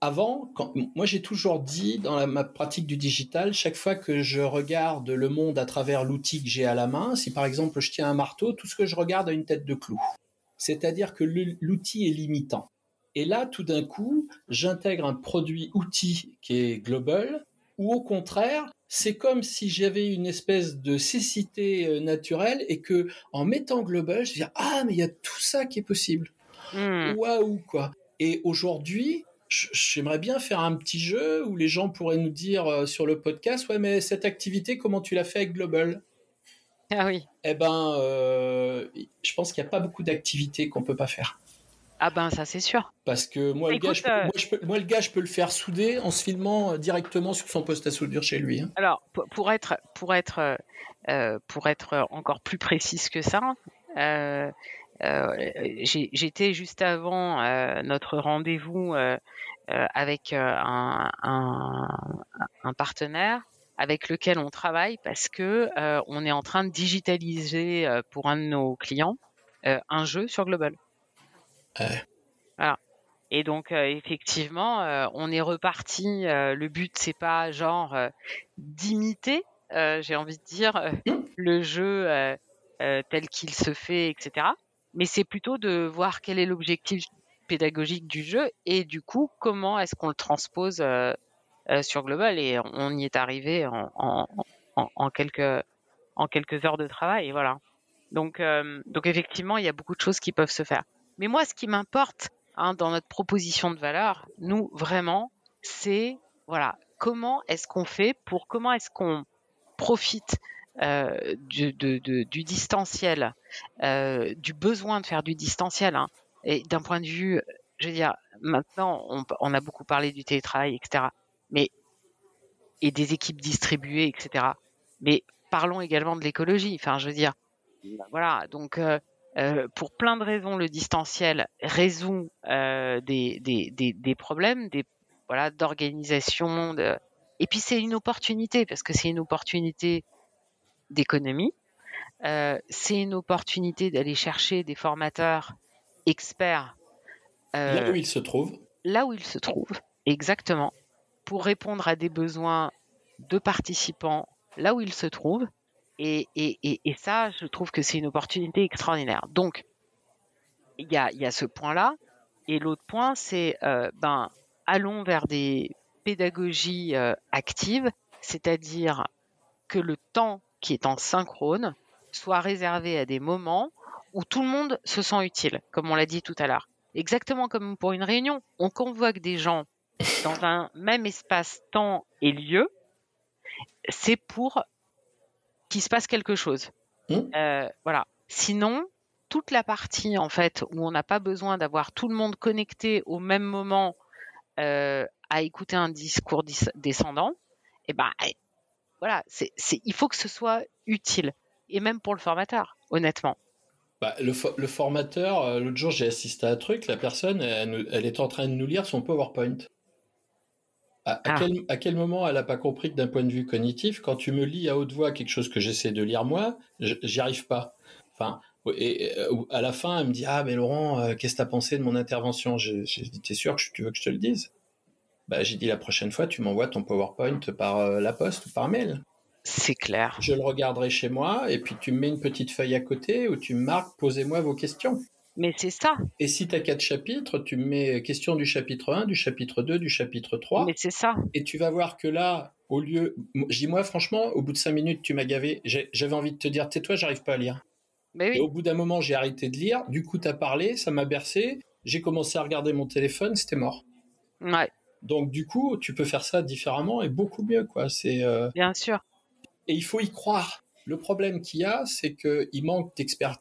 avant, quand, moi j'ai toujours dit dans ma pratique du digital, chaque fois que je regarde le monde à travers l'outil que j'ai à la main, si par exemple je tiens un marteau, tout ce que je regarde a une tête de clou. C'est-à-dire que l'outil est limitant. Et là, tout d'un coup, j'intègre un produit outil qui est global, ou au contraire, c'est comme si j'avais une espèce de cécité euh, naturelle et que en mettant global, je dis ah mais il y a tout ça qui est possible. Hmm. Waouh quoi. Et aujourd'hui, j'aimerais bien faire un petit jeu où les gens pourraient nous dire euh, sur le podcast ouais mais cette activité comment tu l'as fait avec global? Ah oui. Eh ben, euh, je pense qu'il n'y a pas beaucoup d'activités qu'on peut pas faire. Ah ben ça c'est sûr. Parce que moi, le gars, je peux, moi, le gars, je peux le faire souder en se filmant euh, directement sur son poste à soudure chez lui. Hein. Alors pour être pour être euh, euh, pour être encore plus précise que ça, j'étais juste avant notre rendez-vous avec un, un, partenaire avec lequel on travaille parce que on est en train de digitaliser pour un de nos clients un jeu sur Global. Voilà. Et donc euh, effectivement, euh, on est reparti. Euh, le but c'est pas genre d'imiter, j'ai envie de dire, le jeu tel qu'il se fait, etc. Mais c'est plutôt de voir quel est l'objectif pédagogique du jeu et du coup comment est-ce qu'on le transpose sur Global. Et on y est arrivé en, en, en, en quelques en quelques heures de travail. Voilà. Donc donc effectivement, il y a beaucoup de choses qui peuvent se faire. Mais moi, ce qui m'importe hein, dans notre proposition de valeur, nous vraiment, c'est voilà comment est-ce qu'on fait pour comment est-ce qu'on profite euh, du, distanciel, euh, du besoin de faire du distanciel, hein, et d'un point de vue, je veux dire, maintenant on, on, a beaucoup parlé du télétravail, etc. Mais et des équipes distribuées, etc. Mais parlons également de l'écologie. Enfin, je veux dire, voilà. Donc, euh, pour plein de raisons, le distanciel résout des, des, des, des, problèmes, des voilà d'organisation. De... Et puis c'est une opportunité parce que c'est une opportunité d'économie. c'est une opportunité d'aller chercher des formateurs experts. là où ils se trouvent. Là où ils se trouvent, exactement, pour répondre à des besoins de participants là où ils se trouvent. Et, ça, je trouve que c'est une opportunité extraordinaire. Donc, il y a, y a ce point-là. Et l'autre point, c'est, euh, ben, allons vers des pédagogies euh, actives, c'est-à-dire que le temps qui est en synchrone soit réservé à des moments où tout le monde se sent utile, comme on l'a dit tout à l'heure. Exactement comme pour une réunion, on convoque des gens dans un même espace, temps et lieu, c'est pour qu'il se passe quelque chose. Mmh. Euh, voilà. Sinon, toute la partie en fait où on n'a pas besoin d'avoir tout le monde connecté au même moment euh, à écouter un discours descendant, et eh ben voilà, c'est, il faut que ce soit utile et même pour le formateur, honnêtement. Bah, le, formateur, euh, l'autre jour j'ai assisté à un truc, la personne, elle, elle, est en train de nous lire son PowerPoint. À, ah. quel, à, quel, moment elle n'a pas compris que d'un point de vue cognitif, quand tu me lis à haute voix quelque chose que j'essaie de lire moi, j'y arrive pas. Enfin, et, à la fin, elle me dit ah mais Laurent, euh, qu'est-ce que t'as pensé de mon intervention? J'ai dit t'es sûr que tu veux que je te le dise? Bah j'ai dit la prochaine fois, tu m'envoies ton PowerPoint par euh, la poste ou par mail. C'est clair. Je le regarderai chez moi et puis tu me mets une petite feuille à côté où tu me marques posez-moi vos questions. Mais c'est ça. Et si tu as quatre chapitres, tu mets question du chapitre 1, du chapitre 2, du chapitre 3. Mais c'est ça. Et tu vas voir que là, au lieu. Je dis, moi, franchement, au bout de cinq minutes, tu m'as gavé. J'avais envie de te dire, tais-toi, j'arrive pas à lire. Mais oui. Et au bout d'un moment, j'ai arrêté de lire. Du coup, tu as parlé, ça m'a bercé. J'ai commencé à regarder mon téléphone, c'était mort. Ouais. Donc, du coup, tu peux faire ça différemment et beaucoup mieux, quoi. C'est. Euh, Bien sûr. Et il faut y croire. Le problème qu'il y a, c'est qu'il manque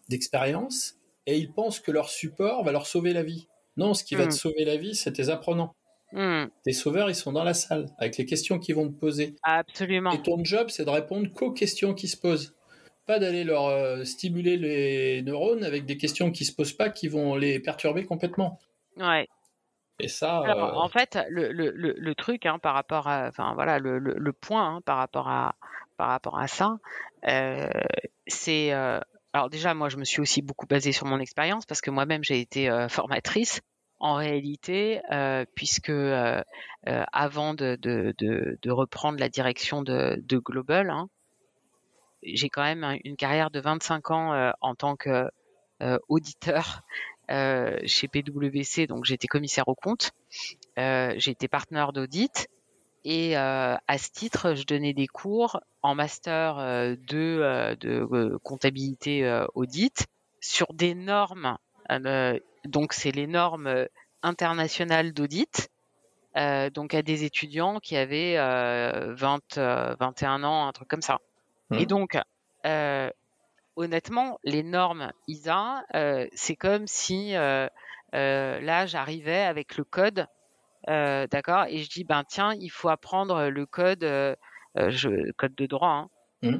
d'expérience et ils pensent que leur support va leur sauver la vie. Non, ce qui va te hmm. sauver la vie, c'est tes apprenants. Hmm. Tes sauveurs, ils sont dans la salle, avec les questions qu'ils vont te poser. Absolument. Et ton job, c'est de répondre qu'aux questions qui se posent. Pas d'aller leur euh, stimuler les neurones avec des questions qui se posent pas, qui vont les perturber complètement. Ouais. Et ça. Euh, en fait, le, le, le, truc hein, par rapport à, enfin voilà, le, point hein, par rapport à par rapport à ça, euh, c'est alors déjà, moi, je me suis aussi beaucoup basée sur mon expérience parce que moi-même, j'ai été euh, formatrice en réalité, euh, puisque euh, avant de, reprendre la direction de, Global, hein, j'ai quand même une carrière de 25 ans en tant qu'auditeur chez PwC, donc j'étais commissaire au compte, j'ai été partenaire d'audit et euh, à ce titre, je donnais des cours en master euh, de, euh, de comptabilité audit sur des normes. donc, c'est les normes internationales d'audit. donc, à des étudiants qui avaient 20, 21 ans, un truc comme ça. Mmh. Et donc, honnêtement, les normes ISA, c'est comme si là, j'arrivais avec le code euh, d'accord Et je dis, ben tiens, il faut apprendre le code, euh, euh, je, code de droit. Hein. Mmh.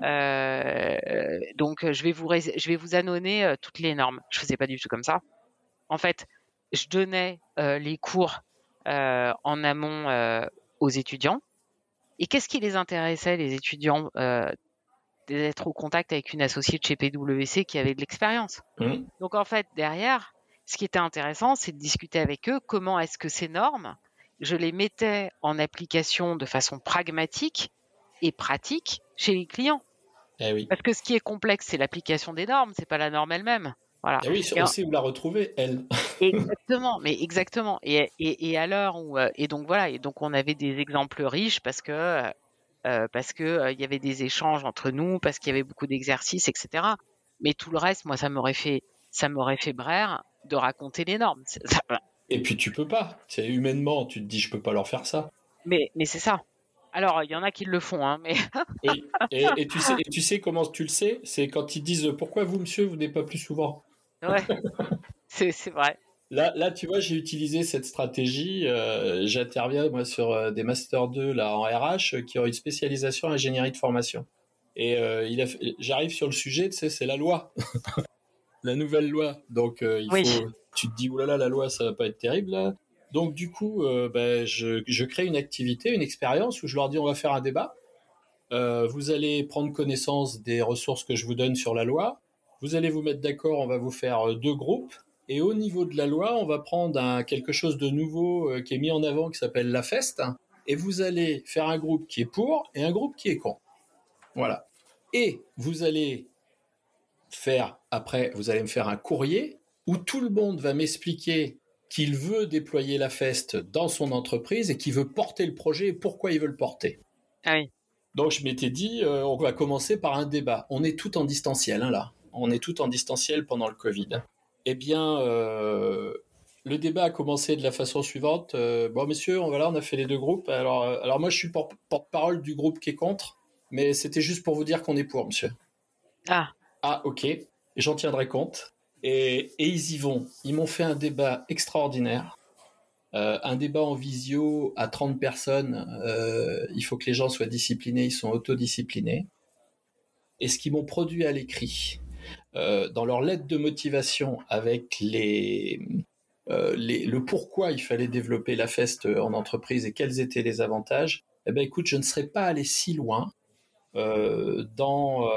donc je vais vous je vais vous annoncer toutes les normes. Je faisais pas du tout comme ça. En fait, je donnais les cours en amont aux étudiants. Et qu'est-ce qui les intéressait, les étudiants, d'être au contact avec une associée de chez PwC qui avait de l'expérience? Mmh. Donc en fait, derrière, ce qui était intéressant, c'est de discuter avec eux comment est-ce que ces normes je les mettais en application de façon pragmatique et pratique chez les clients. Eh Parce que ce qui est complexe, c'est l'application des normes, c'est pas la norme elle-même. Voilà. Eh oui, on sait où la retrouver, elle. exactement, mais exactement. Et, et, et à l'heure où euh, et donc voilà, et donc on avait des exemples riches parce que euh, parce que euh, il y avait des échanges entre nous, parce qu'il y avait beaucoup d'exercices, etc. Mais tout le reste, moi, ça m'aurait fait ça m'aurait fait brère de raconter les normes. Et puis tu peux pas. C'est humainement, tu te dis je peux pas leur faire ça. Mais, mais c'est ça. Alors, il y en a qui le font, hein, mais. et, tu sais, et tu sais comment tu le sais? C'est quand ils disent pourquoi vous, monsieur, vous n'êtes pas plus souvent. Ouais, c'est vrai. Là, là, tu vois, j'ai utilisé cette stratégie. Euh, j'interviens, moi, sur euh, des Master 2 là, en RH qui ont une spécialisation en ingénierie de formation. Et euh, j'arrive sur le sujet, tu sais, c'est la loi. La nouvelle loi. Donc, il faut, tu te dis, oulala, la loi, ça va pas être terrible là. Donc, du coup, ben, je, je, crée une activité, une expérience où je leur dis, on va faire un débat. vous allez prendre connaissance des ressources que je vous donne sur la loi. Vous allez vous mettre d'accord, on va vous faire deux groupes. Et au niveau de la loi, on va prendre quelque chose de nouveau euh, qui est mis en avant qui s'appelle la feste. Et vous allez faire un groupe qui est pour et un groupe qui est contre. Voilà. Et vous allez faire, après, vous allez me faire un courrier où tout le monde va m'expliquer qu'il veut déployer la feste dans son entreprise et qu'il veut porter le projet et pourquoi il veut le porter. Ah oui. Donc je m'étais dit, euh, on va commencer par un débat. On est tout en distanciel hein, là. On est tout en distanciel pendant le Covid. Eh bien, euh, le débat a commencé de la façon suivante. Euh, bon, messieurs, on, on a fait les deux groupes. Alors, alors moi, je suis porte-parole du groupe qui est contre, mais c'était juste pour vous dire qu'on est pour, monsieur. Ah. Ah, ok. J'en tiendrai compte. Et, ils y vont. Ils m'ont fait un débat extraordinaire. un débat en visio à 30 personnes. il faut que les gens soient disciplinés. Ils sont autodisciplinés. Et ce qu'ils m'ont produit à l'écrit, euh, dans leur lettre de motivation avec les, euh, le pourquoi il fallait développer la FEST en entreprise et quels étaient les avantages, eh ben écoute, je ne serais pas allé si loin euh, dans,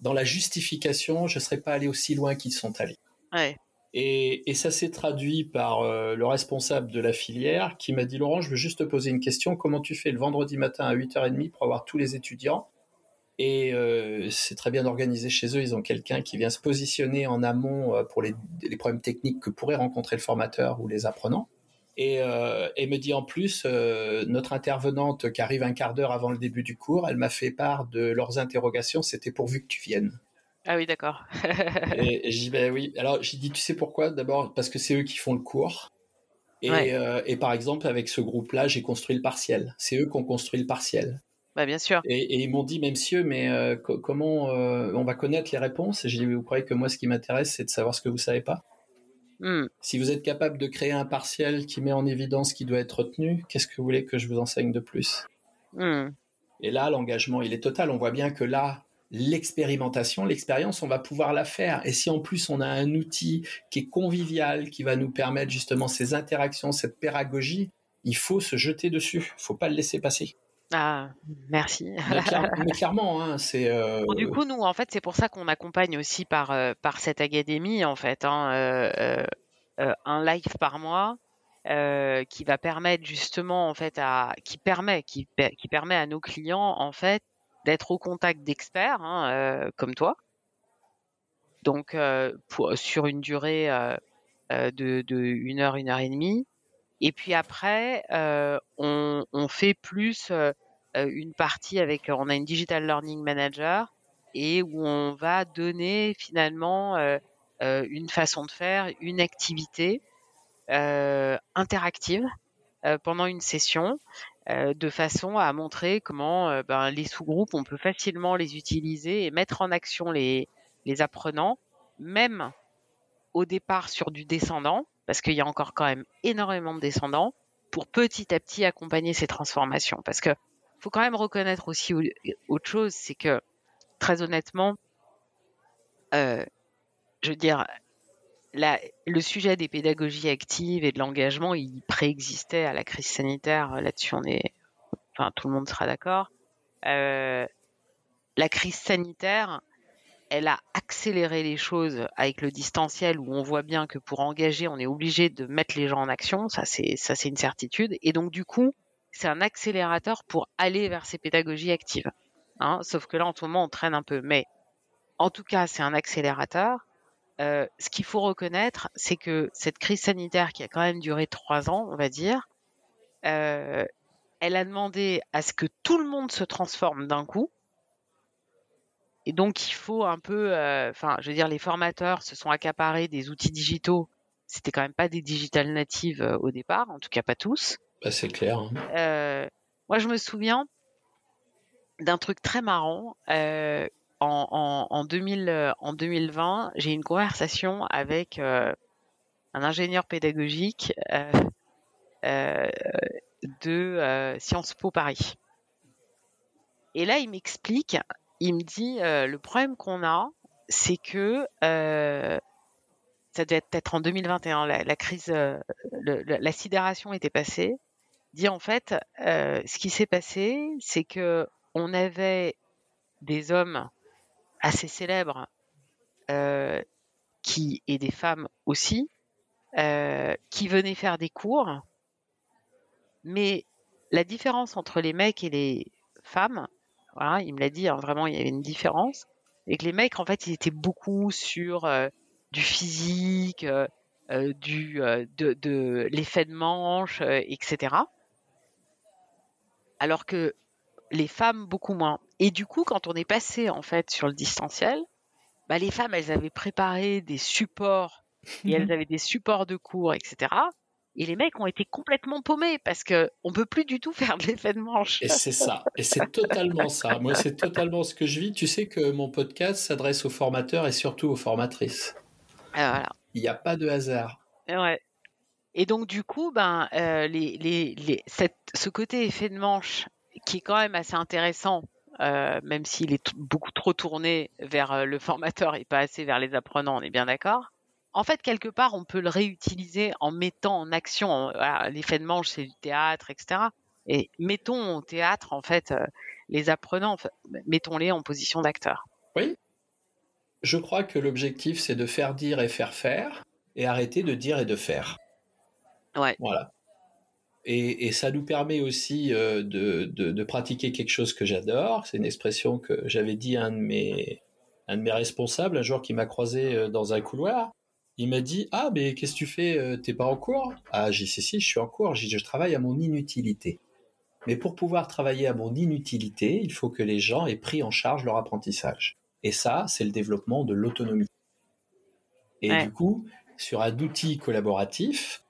dans la justification, je ne serais pas allé aussi loin qu'ils sont allés. Ouais. Et, et, ça s'est traduit par le responsable de la filière qui m'a dit Laurent, je veux juste te poser une question. Comment tu fais le vendredi matin à 8h30 pour avoir tous les étudiants? Et euh, c'est très bien organisé chez eux. Ils ont quelqu'un qui vient se positionner en amont euh, pour les, les, problèmes techniques que pourrait rencontrer le formateur ou les apprenants. Et, euh, et me dit en plus, euh, notre intervenante qui arrive un quart d'heure avant le début du cours, elle m'a fait part de leurs interrogations. C'était pourvu que tu viennes. Ah oui, d'accord. et, j'ai dit, ben oui. Alors j'ai dit, tu sais pourquoi? D'abord parce que c'est eux qui font le cours. Et, ouais. et par exemple, avec ce groupe-là, j'ai construit le partiel. C'est eux qui ont construit le partiel. Bah, bien sûr. Et, ils m'ont dit, même monsieur, mais euh, comment euh, on va connaître les réponses? Et j'ai dit, vous croyez que moi, ce qui m'intéresse, c'est de savoir ce que vous savez pas? Mmh. Si vous êtes capable de créer un partiel qui met en évidence qui doit être retenu, qu'est-ce que vous voulez que je vous enseigne de plus? Mmh. Et là, l'engagement, il est total. On voit bien que là, l'expérimentation, l'expérience, on va pouvoir la faire. Et si en plus on a un outil qui est convivial, qui va nous permettre justement ces interactions, cette pédagogie, il faut se jeter dessus. Il faut pas le laisser passer. Ah, merci. Mais, clair, mais clairement, hein, c'est. Euh... Bon, du coup, nous, en fait, c'est pour ça qu'on accompagne aussi par euh, par cette académie, en fait, hein, euh, un live par mois qui va permettre justement, en fait, à qui permet qui, qui permet à nos clients, en fait, d'être au contact d'experts hein, comme toi. Donc, pour, sur une durée de, de une heure, une heure et demie. Et puis après, euh, on, on, fait plus euh, une partie avec, on a une digital learning manager et où on va donner finalement euh, euh une façon de faire, une activité euh, interactive pendant une session, de façon à montrer comment ben, les sous-groupes, on peut facilement les utiliser et mettre en action les, les apprenants, même au départ sur du descendant parce qu'il y a encore quand même énormément de descendants, pour petit à petit accompagner ces transformations. Parce que faut quand même reconnaître aussi autre chose, c'est que très honnêtement, euh, je veux dire, la, le sujet des pédagogies actives et de l'engagement, il préexistait à la crise sanitaire. Là-dessus, on est, enfin, tout le monde sera d'accord. Euh, la crise sanitaire, elle a accéléré les choses avec le distanciel où on voit bien que pour engager, on est obligé de mettre les gens en action. Ça, c'est, ça, c'est une certitude. Et donc, du coup, c'est un accélérateur pour aller vers ces pédagogies actives. Hein Sauf que là, en ce moment, on traîne un peu. Mais en tout cas, c'est un accélérateur. Euh, ce qu'il faut reconnaître, c'est que cette crise sanitaire qui a quand même duré trois ans, on va dire, euh, elle a demandé à ce que tout le monde se transforme d'un coup et donc, il faut un peu, euh, enfin, je veux dire, les formateurs se sont accaparés des outils digitaux. C'était quand même pas des digital natives euh, au départ, en tout cas pas tous. Bah, c'est clair. Hein. Euh, moi, je me souviens d'un truc très marrant. Euh, en, en, en, 2000, en 2020, j'ai eu une conversation avec un ingénieur pédagogique de Sciences Po Paris. Et là, il m'explique il me dit euh, le problème qu'on a, c'est que ça devait être en 2021, la, crise, la sidération était passée. Dit en fait, ce qui s'est passé, c'est que on avait des hommes assez célèbres qui et des femmes aussi qui venaient faire des cours, mais la différence entre les mecs et les femmes, voilà, il me l'a dit, hein, vraiment, il y avait une différence. Et que les mecs, en fait, ils étaient beaucoup sur euh, du physique, euh, euh, du, de, l'effet de manche, etc. Alors que les femmes, beaucoup moins. Et du coup, quand on est passé, en fait, sur le distanciel, bah, les femmes, elles avaient préparé des supports et elles avaient des supports de cours, etc. Et les mecs ont été complètement paumés parce que on peut plus du tout faire de l'effet de manche. Et c'est ça. Et c'est totalement ça. Moi, c'est totalement ce que je vis. Tu sais que mon podcast s'adresse aux formateurs et surtout aux formatrices. Ah, voilà. Il n'y a pas de hasard. Ouais. Et donc du coup, ben, euh, les, les, les, cette, ce côté effet de manche qui est quand même assez intéressant, euh, même s'il est beaucoup trop tourné vers euh, le formateur et pas assez vers les apprenants, on est bien d'accord en fait, quelque part, on peut le réutiliser en mettant en action. L'effet de manche, c'est du théâtre, etc. Et mettons au théâtre, en fait, euh, les apprenants, mettons-les en position d'acteur. Oui. Je crois que l'objectif, c'est de faire dire et faire faire, et arrêter de dire et de faire. Ouais. Voilà. Et, ça nous permet aussi euh, de, pratiquer quelque chose que j'adore. C'est une expression que j'avais dit à un de mes, un de mes responsables un jour qui m'a croisé euh, dans un couloir. Il m'a dit Ah, mais qu'est-ce que tu fais euh, T'es pas en cours? Ah, j'ai si, si, je suis en cours. J'ai je travaille à mon inutilité. Mais pour pouvoir travailler à mon inutilité, il faut que les gens aient pris en charge leur apprentissage. Et ça, c'est le développement de l'autonomie. Et du coup, sur un outil collaboratif,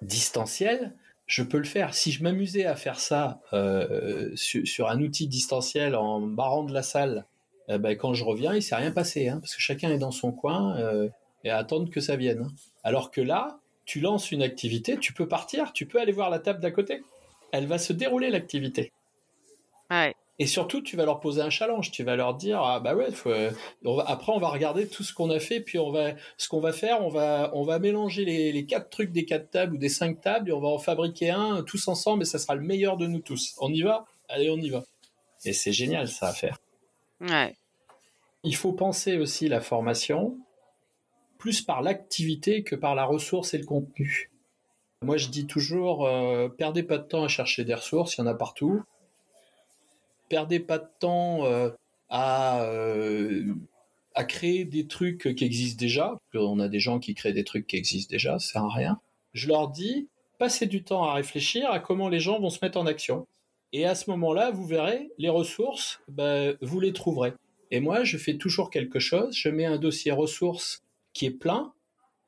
distanciel, je peux le faire. Si je m'amusais à faire ça euh, sur, un outil distanciel en barrant de la salle, eh ben, quand je reviens, il s'est rien passé, hein, parce que chacun est dans son coin. Euh, et attendre que ça vienne. Alors que là, tu lances une activité, tu peux partir, tu peux aller voir la table d'à côté. Elle va se dérouler l'activité. Et surtout, tu vas leur poser un challenge. Tu vas leur dire, ah bah ouais, euh, après on va regarder tout ce qu'on a fait, puis on va, ce qu'on va faire, on va, on va mélanger les, quatre trucs des quatre tables ou des cinq tables, et on va en fabriquer un tous ensemble, et ça sera le meilleur de nous tous. On y va? Allez, on y va. Et c'est génial ça à faire. Il faut penser aussi la formation plus par l'activité que par la ressource et le contenu. Moi, je dis toujours, euh, perdez pas de temps à chercher des ressources, il y en a partout. Perdez pas de temps euh, à, euh, à créer des trucs qui existent déjà. On a des gens qui créent des trucs qui existent déjà, ça sert à rien. Je leur dis, passez du temps à réfléchir à comment les gens vont se mettre en action. Et à ce moment-là, vous verrez, les ressources, ben, vous les trouverez. Et moi, je fais toujours quelque chose. Je mets un dossier ressources qui est plein,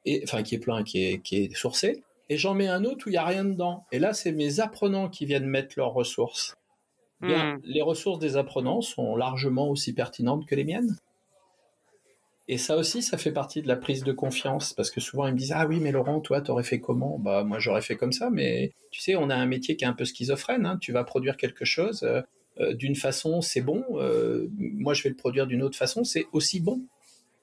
et, enfin qui est plein, qui est, qui est sourcé, et j'en mets un autre où il n'y a rien dedans. Et là, c'est mes apprenants qui viennent mettre leurs ressources. Bien, hmm. Les ressources des apprenants sont largement aussi pertinentes que les miennes. Et ça aussi, ça fait partie de la prise de confiance, parce que souvent ils me disent ah oui mais Laurent, toi t'aurais fait comment? Bah moi j'aurais fait comme ça, mais tu sais on a un métier qui est un peu schizophrène. Hein. Tu vas produire quelque chose euh, euh, d'une façon c'est bon, euh, moi je vais le produire d'une autre façon c'est aussi bon.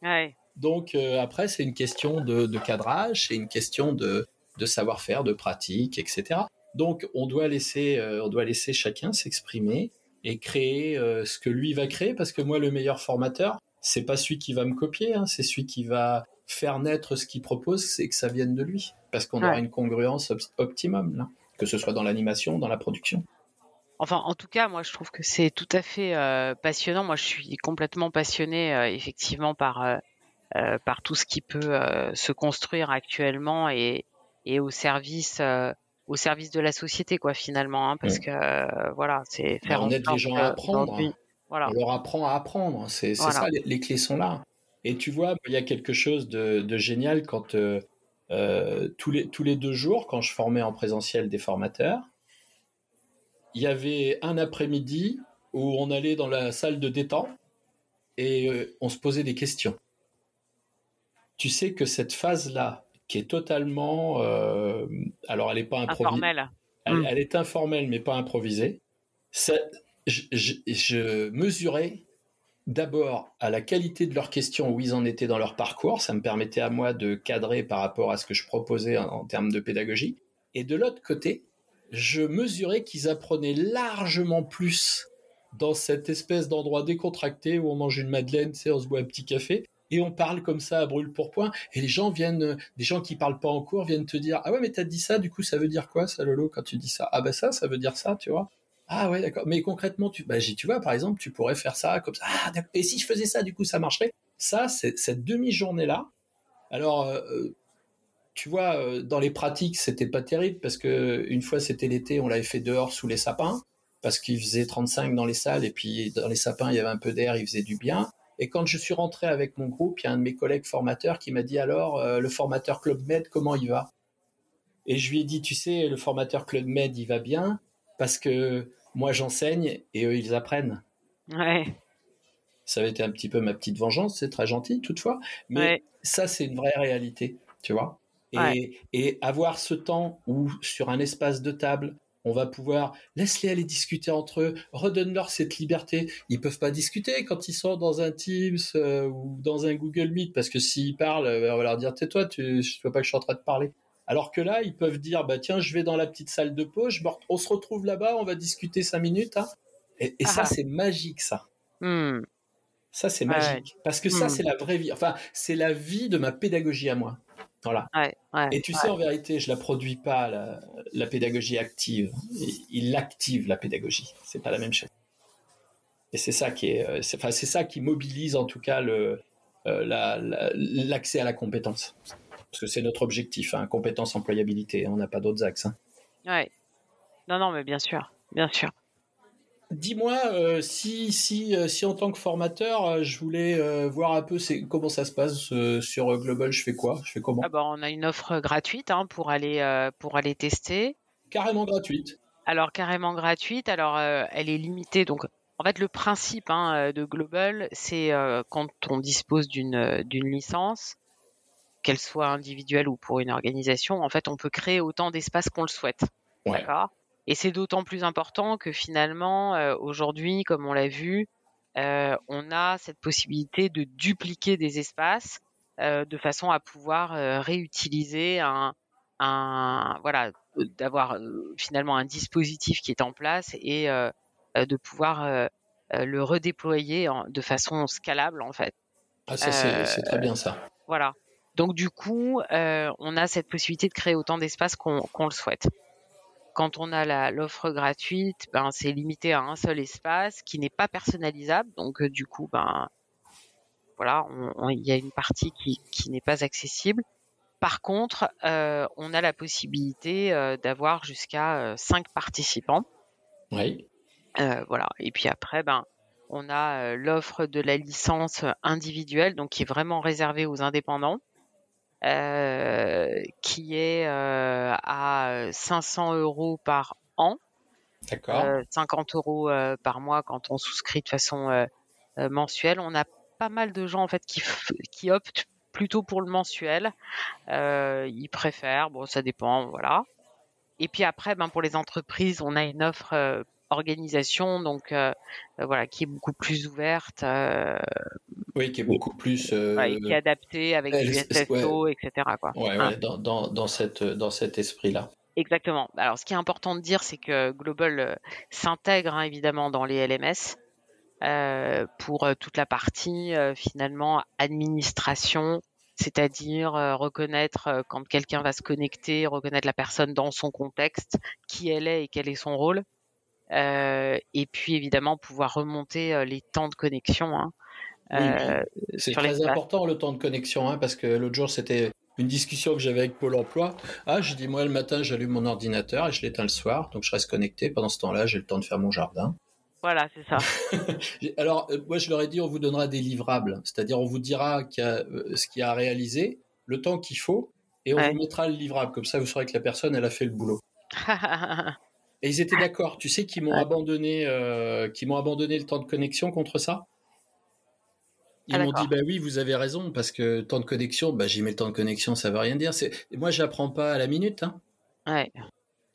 Ouais. Donc euh, après, c'est une question de, cadrage, c'est une question de, savoir-faire, de pratique, etc. Donc on doit laisser, euh, on doit laisser chacun s'exprimer et créer euh, ce que lui va créer, parce que moi, le meilleur formateur, c'est pas celui qui va me copier, hein, c'est celui qui va faire naître ce qu'il propose, c'est que ça vienne de lui, parce qu'on aura une congruence optimum, là, que ce soit dans l'animation, dans la production. Enfin, en tout cas, moi, je trouve que c'est tout à fait passionnant. Moi, je suis complètement passionné, effectivement, par euh, par tout ce qui peut euh, se construire actuellement et, et au service euh, au service de la société quoi finalement hein, parce que voilà c'est faire on aide les gens à apprendre voilà. on leur apprend à apprendre c'est ça les, clés sont là. Et tu vois il y a quelque chose de, de génial quand tous les tous les deux jours quand je formais en présentiel des formateurs il y avait un après-midi où on allait dans la salle de détente et on se posait des questions tu sais que cette phase-là, qui est totalement, euh, alors elle n'est pas improvisée, hmm. elle, est informelle mais pas improvisée. je, mesurais d'abord à la qualité de leurs questions, où ils en étaient dans leur parcours. Ça me permettait à moi de cadrer par rapport à ce que je proposais en, termes de pédagogie. Et de l'autre côté, je mesurais qu'ils apprenaient largement plus dans cette espèce d'endroit décontracté où on mange une madeleine, on se boit un petit café, et on parle comme ça à brûle pour point et les gens viennent des gens qui parlent pas en cours viennent te dire ah ouais mais t'as dit ça du coup ça veut dire quoi ça Lolo quand tu dis ça ah bah ça ça veut dire ça tu vois ah ouais d'accord. Mais concrètement tu bah tu vois par exemple tu pourrais faire ça comme ça. Ah et si je faisais ça du coup ça marcherait ça c'est cette demi journée là alors euh, euh, tu vois euh, dans les pratiques c'était pas terrible parce que une fois c'était l'été on l'avait fait dehors sous les sapins parce qu'il faisait 35 dans les salles et puis dans les sapins il y avait un peu d'air il faisait du bien et quand je suis rentré avec mon groupe, il y a un de mes collègues formateurs qui m'a dit alors, euh, le formateur Club Med, comment il va? Et je lui ai dit, tu sais, le formateur Club Med, il va bien parce que moi j'enseigne et eux ils apprennent. Ouais. Ça avait été un petit peu ma petite vengeance, c'est très gentil toutefois, mais ça c'est une vraie réalité, tu vois? Et, et avoir ce temps où sur un espace de table, on va pouvoir laisse-les aller discuter entre eux, redonne-leur cette liberté. Ils peuvent pas discuter quand ils sont dans un Teams euh, ou dans un Google Meet parce que s'ils parlent, euh, on va leur dire tais-toi, tu je vois pas que je suis en train de parler. Alors que là, ils peuvent dire bah tiens, je vais dans la petite salle de pause, on se retrouve là-bas, on va discuter cinq minutes. Hein. Et, ça, ah. c'est magique, ça. Hmm. Ça, c'est magique. Parce que ça, hmm. c'est la vraie vie. Enfin, c'est la vie de ma pédagogie à moi. Voilà. et tu sais, en vérité, je la produis pas, la, pédagogie active. Il active la pédagogie. C'est pas la même chose. Et c'est ça qui est, euh, enfin, c'est ça qui mobilise en tout cas le, euh, l'accès à la compétence. Parce que c'est notre objectif, hein, compétence, employabilité. On n'a pas d'autres axes. Hein. Ouais. Non, non, mais bien sûr, bien sûr. Dis-moi euh, si, si, euh, si en tant que formateur, euh, je voulais voir un peu comment ça se passe sur Global, je fais quoi? Je fais comment? Ah bah, On a une offre gratuite hein, pour, aller, pour aller tester. Carrément gratuite Alors, carrément gratuite. Alors, elle est limitée. Donc, en fait, le principe hein, de Global, c'est quand on dispose d'une licence, qu'elle soit individuelle ou pour une organisation, en fait, on peut créer autant d'espace qu'on le souhaite. D'accord? Et c'est d'autant plus important que finalement, euh, aujourd'hui, comme on l'a vu, euh, on a cette possibilité de dupliquer des espaces euh, de façon à pouvoir réutiliser un, un voilà, d'avoir finalement un dispositif qui est en place et de pouvoir le redéployer de façon scalable en fait. Ah ça c'est très bien ça. Voilà. Donc du coup, on a cette possibilité de créer autant d'espaces qu'on le souhaite. Quand on a l'offre gratuite, ben, c'est limité à un seul espace qui n'est pas personnalisable. Donc, euh, du coup, ben, voilà, il y a une partie qui, qui n'est pas accessible. Par contre, euh, on a la possibilité euh, d'avoir jusqu'à cinq participants. Oui. voilà. Et puis après, ben, on a l'offre de la licence individuelle, donc qui est vraiment réservée aux indépendants. Euh, qui est euh, à 500 euros par an. D'accord. 50 euh, euros par mois quand on souscrit de façon mensuelle. On a pas mal de gens en fait qui, qui optent plutôt pour le mensuel. ils préfèrent, bon ça dépend, voilà. Et puis après, ben pour les entreprises, on a une offre organisation, donc euh, euh, voilà, qui est beaucoup plus ouverte. Euh, oui, qui est beaucoup plus. qui est adaptée avec du SSO, etc. Quoi. Ouais, hein. dans, dans, dans, cette, dans cet esprit-là. Exactement. Alors, ce qui est important de dire, c'est que Global s'intègre hein, évidemment dans les LMS pour toute la partie finalement administration, c'est-à-dire reconnaître quand quelqu'un va se connecter, reconnaître la personne dans son contexte, qui elle est et quel est son rôle. Euh, et puis évidemment pouvoir remonter euh, les temps de connexion. Hein, euh, c'est très important le temps de connexion, hein, parce que l'autre jour c'était une discussion que j'avais avec Pôle Emploi. Ah, je dis moi le matin j'allume mon ordinateur et je l'éteins le soir, donc je reste connecté. Pendant ce temps-là, j'ai le temps de faire mon jardin. Voilà, c'est ça. Alors, moi, je leur ai dit, on vous donnera des livrables, c'est-à-dire on vous dira ce qu'il y a à réaliser, le temps qu'il faut, et on vous mettra le livrable. Comme ça, vous saurez que la personne, elle a fait le boulot. Et ils étaient d'accord. Tu sais qu'ils m'ont abandonné, euh, qu'ils m'ont abandonné le temps de connexion contre ça? Ils ah, m'ont dit bah oui, vous avez raison parce que temps de connexion, bah j'y mets le temps de connexion, ça veut rien dire. C'est moi, j'apprends pas à la minute. Hein. Ouais.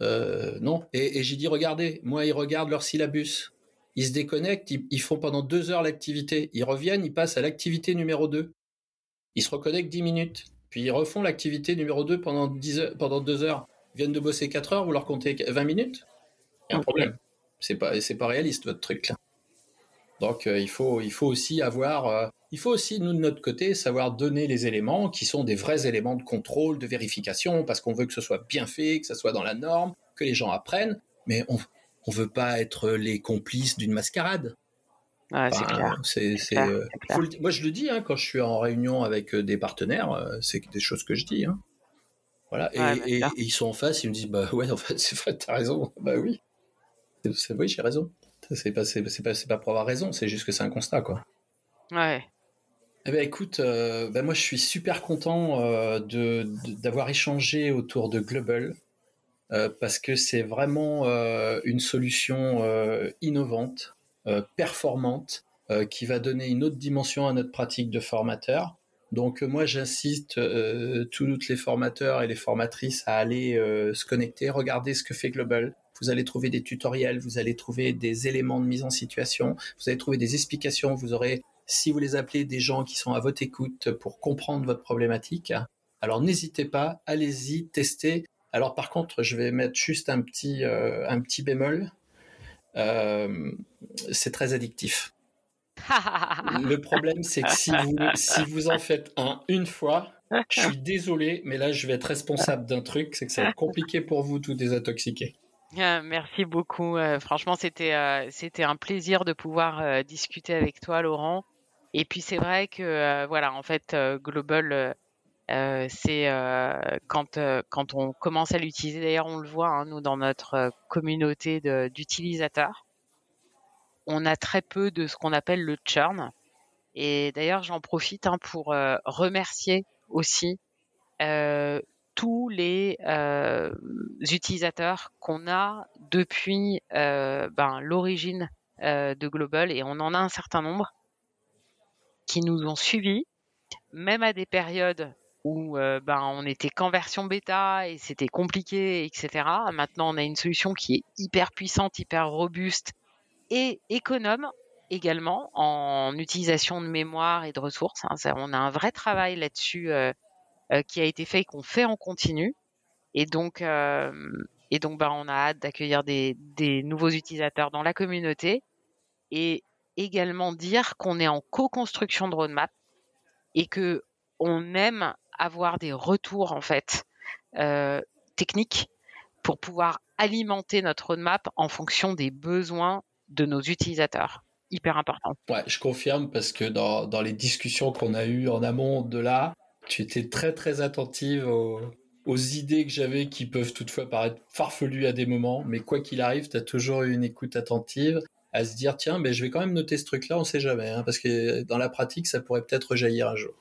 Euh, non. Et, j'ai dit regardez, moi ils regardent leur syllabus. ils se déconnectent, ils, font pendant deux heures l'activité, ils reviennent, ils passent à l'activité numéro 2. Ils se reconnectent 10 minutes, puis ils refont l'activité numéro 2 pendant, 10 heures, pendant deux heures. Ils viennent de bosser 4 heures, vous leur comptez 20 minutes? Y a un problème. C'est pas, c'est pas réaliste votre truc là. Donc euh, il, faut, il faut aussi avoir, euh, il faut aussi nous de notre côté savoir donner les éléments qui sont des vrais éléments de contrôle, de vérification, parce qu'on veut que ce soit bien fait, que ça soit dans la norme, que les gens apprennent, mais on, on veut pas être les complices d'une mascarade. c'est clair. C'est, euh, moi, je le dis hein, quand je suis en réunion avec des partenaires, c'est des choses que je dis. Hein. Voilà. Et, ils sont en face, ils me disent bah ouais, en fait, c'est vrai, t'as raison. Bah oui, oui, j'ai raison. C'est pas, pas, pour avoir raison, c'est juste que c'est un constat, quoi. Ouais. Eh ben écoute, ben moi je suis super content de, d'avoir échangé autour de Global. Euh, parce que c'est vraiment euh, une solution euh, innovante, performante, qui va donner une autre dimension à notre pratique de formateur. Donc moi j'insiste tous les formateurs et les formatrices à aller se connecter, regarder ce que fait Global. Vous allez trouver des tutoriels, vous allez trouver des éléments de mise en situation, vous allez trouver des explications, vous aurez, si vous les appelez, des gens qui sont à votre écoute pour comprendre votre problématique. Alors n'hésitez pas, allez-y, testez. Alors par contre, je vais mettre juste un petit, euh, un petit bémol. Euh, c'est très addictif. Le problème, c'est que si vous, si vous en faites un une fois, je suis désolé, mais là, je vais être responsable d'un truc, c'est que ça va être compliqué pour vous tout désintoxiquer. Ah, merci beaucoup. Euh, franchement, c'était c'était un plaisir de pouvoir discuter avec toi, Laurent. Et puis c'est vrai que voilà, en fait, Global euh, c'est euh, quand euh, quand on commence à l'utiliser. D'ailleurs, on le voit hein, nous dans notre communauté d'utilisateurs. On a très peu de ce qu'on appelle le churn. Et d'ailleurs, j'en profite hein, pour remercier aussi tous les utilisateurs qu'on a depuis ben, l'origine de Global, et on en a un certain nombre qui nous ont suivis, même à des périodes où euh, ben, on était qu'en version bêta et c'était compliqué, etc. Maintenant, on a une solution qui est hyper puissante, hyper robuste et économe également en utilisation de mémoire et de ressources. Hein. on a un vrai travail là-dessus euh, euh, qui a été fait et qu'on fait en continu. Et donc, et donc ben, on a hâte d'accueillir des, des nouveaux utilisateurs dans la communauté et également dire qu'on est en co-construction de roadmap et que on aime avoir des retours en fait euh, techniques pour pouvoir alimenter notre roadmap en fonction des besoins de nos utilisateurs. Hyper important. Ouais, je confirme parce que dans, dans les discussions qu'on a eues en amont de là, tu étais très très attentive aux, aux idées que j'avais qui peuvent toutefois paraître farfelues à des moments, mais quoi qu'il arrive, tu as toujours eu une écoute attentive à se dire tiens, mais je vais quand même noter ce truc-là, on sait jamais, hein, parce que dans la pratique, ça pourrait peut-être rejaillir un jour.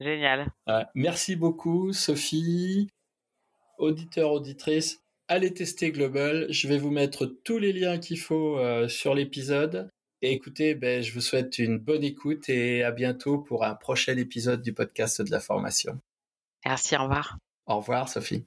Génial. merci beaucoup, Sophie. Auditeur, auditrice, allez tester Global. Je vais vous mettre tous les liens qu'il faut euh, sur l'épisode. Et écoutez, ben, je vous souhaite une bonne écoute et à bientôt pour un prochain épisode du podcast de la formation. Merci, au revoir. Au revoir, Sophie.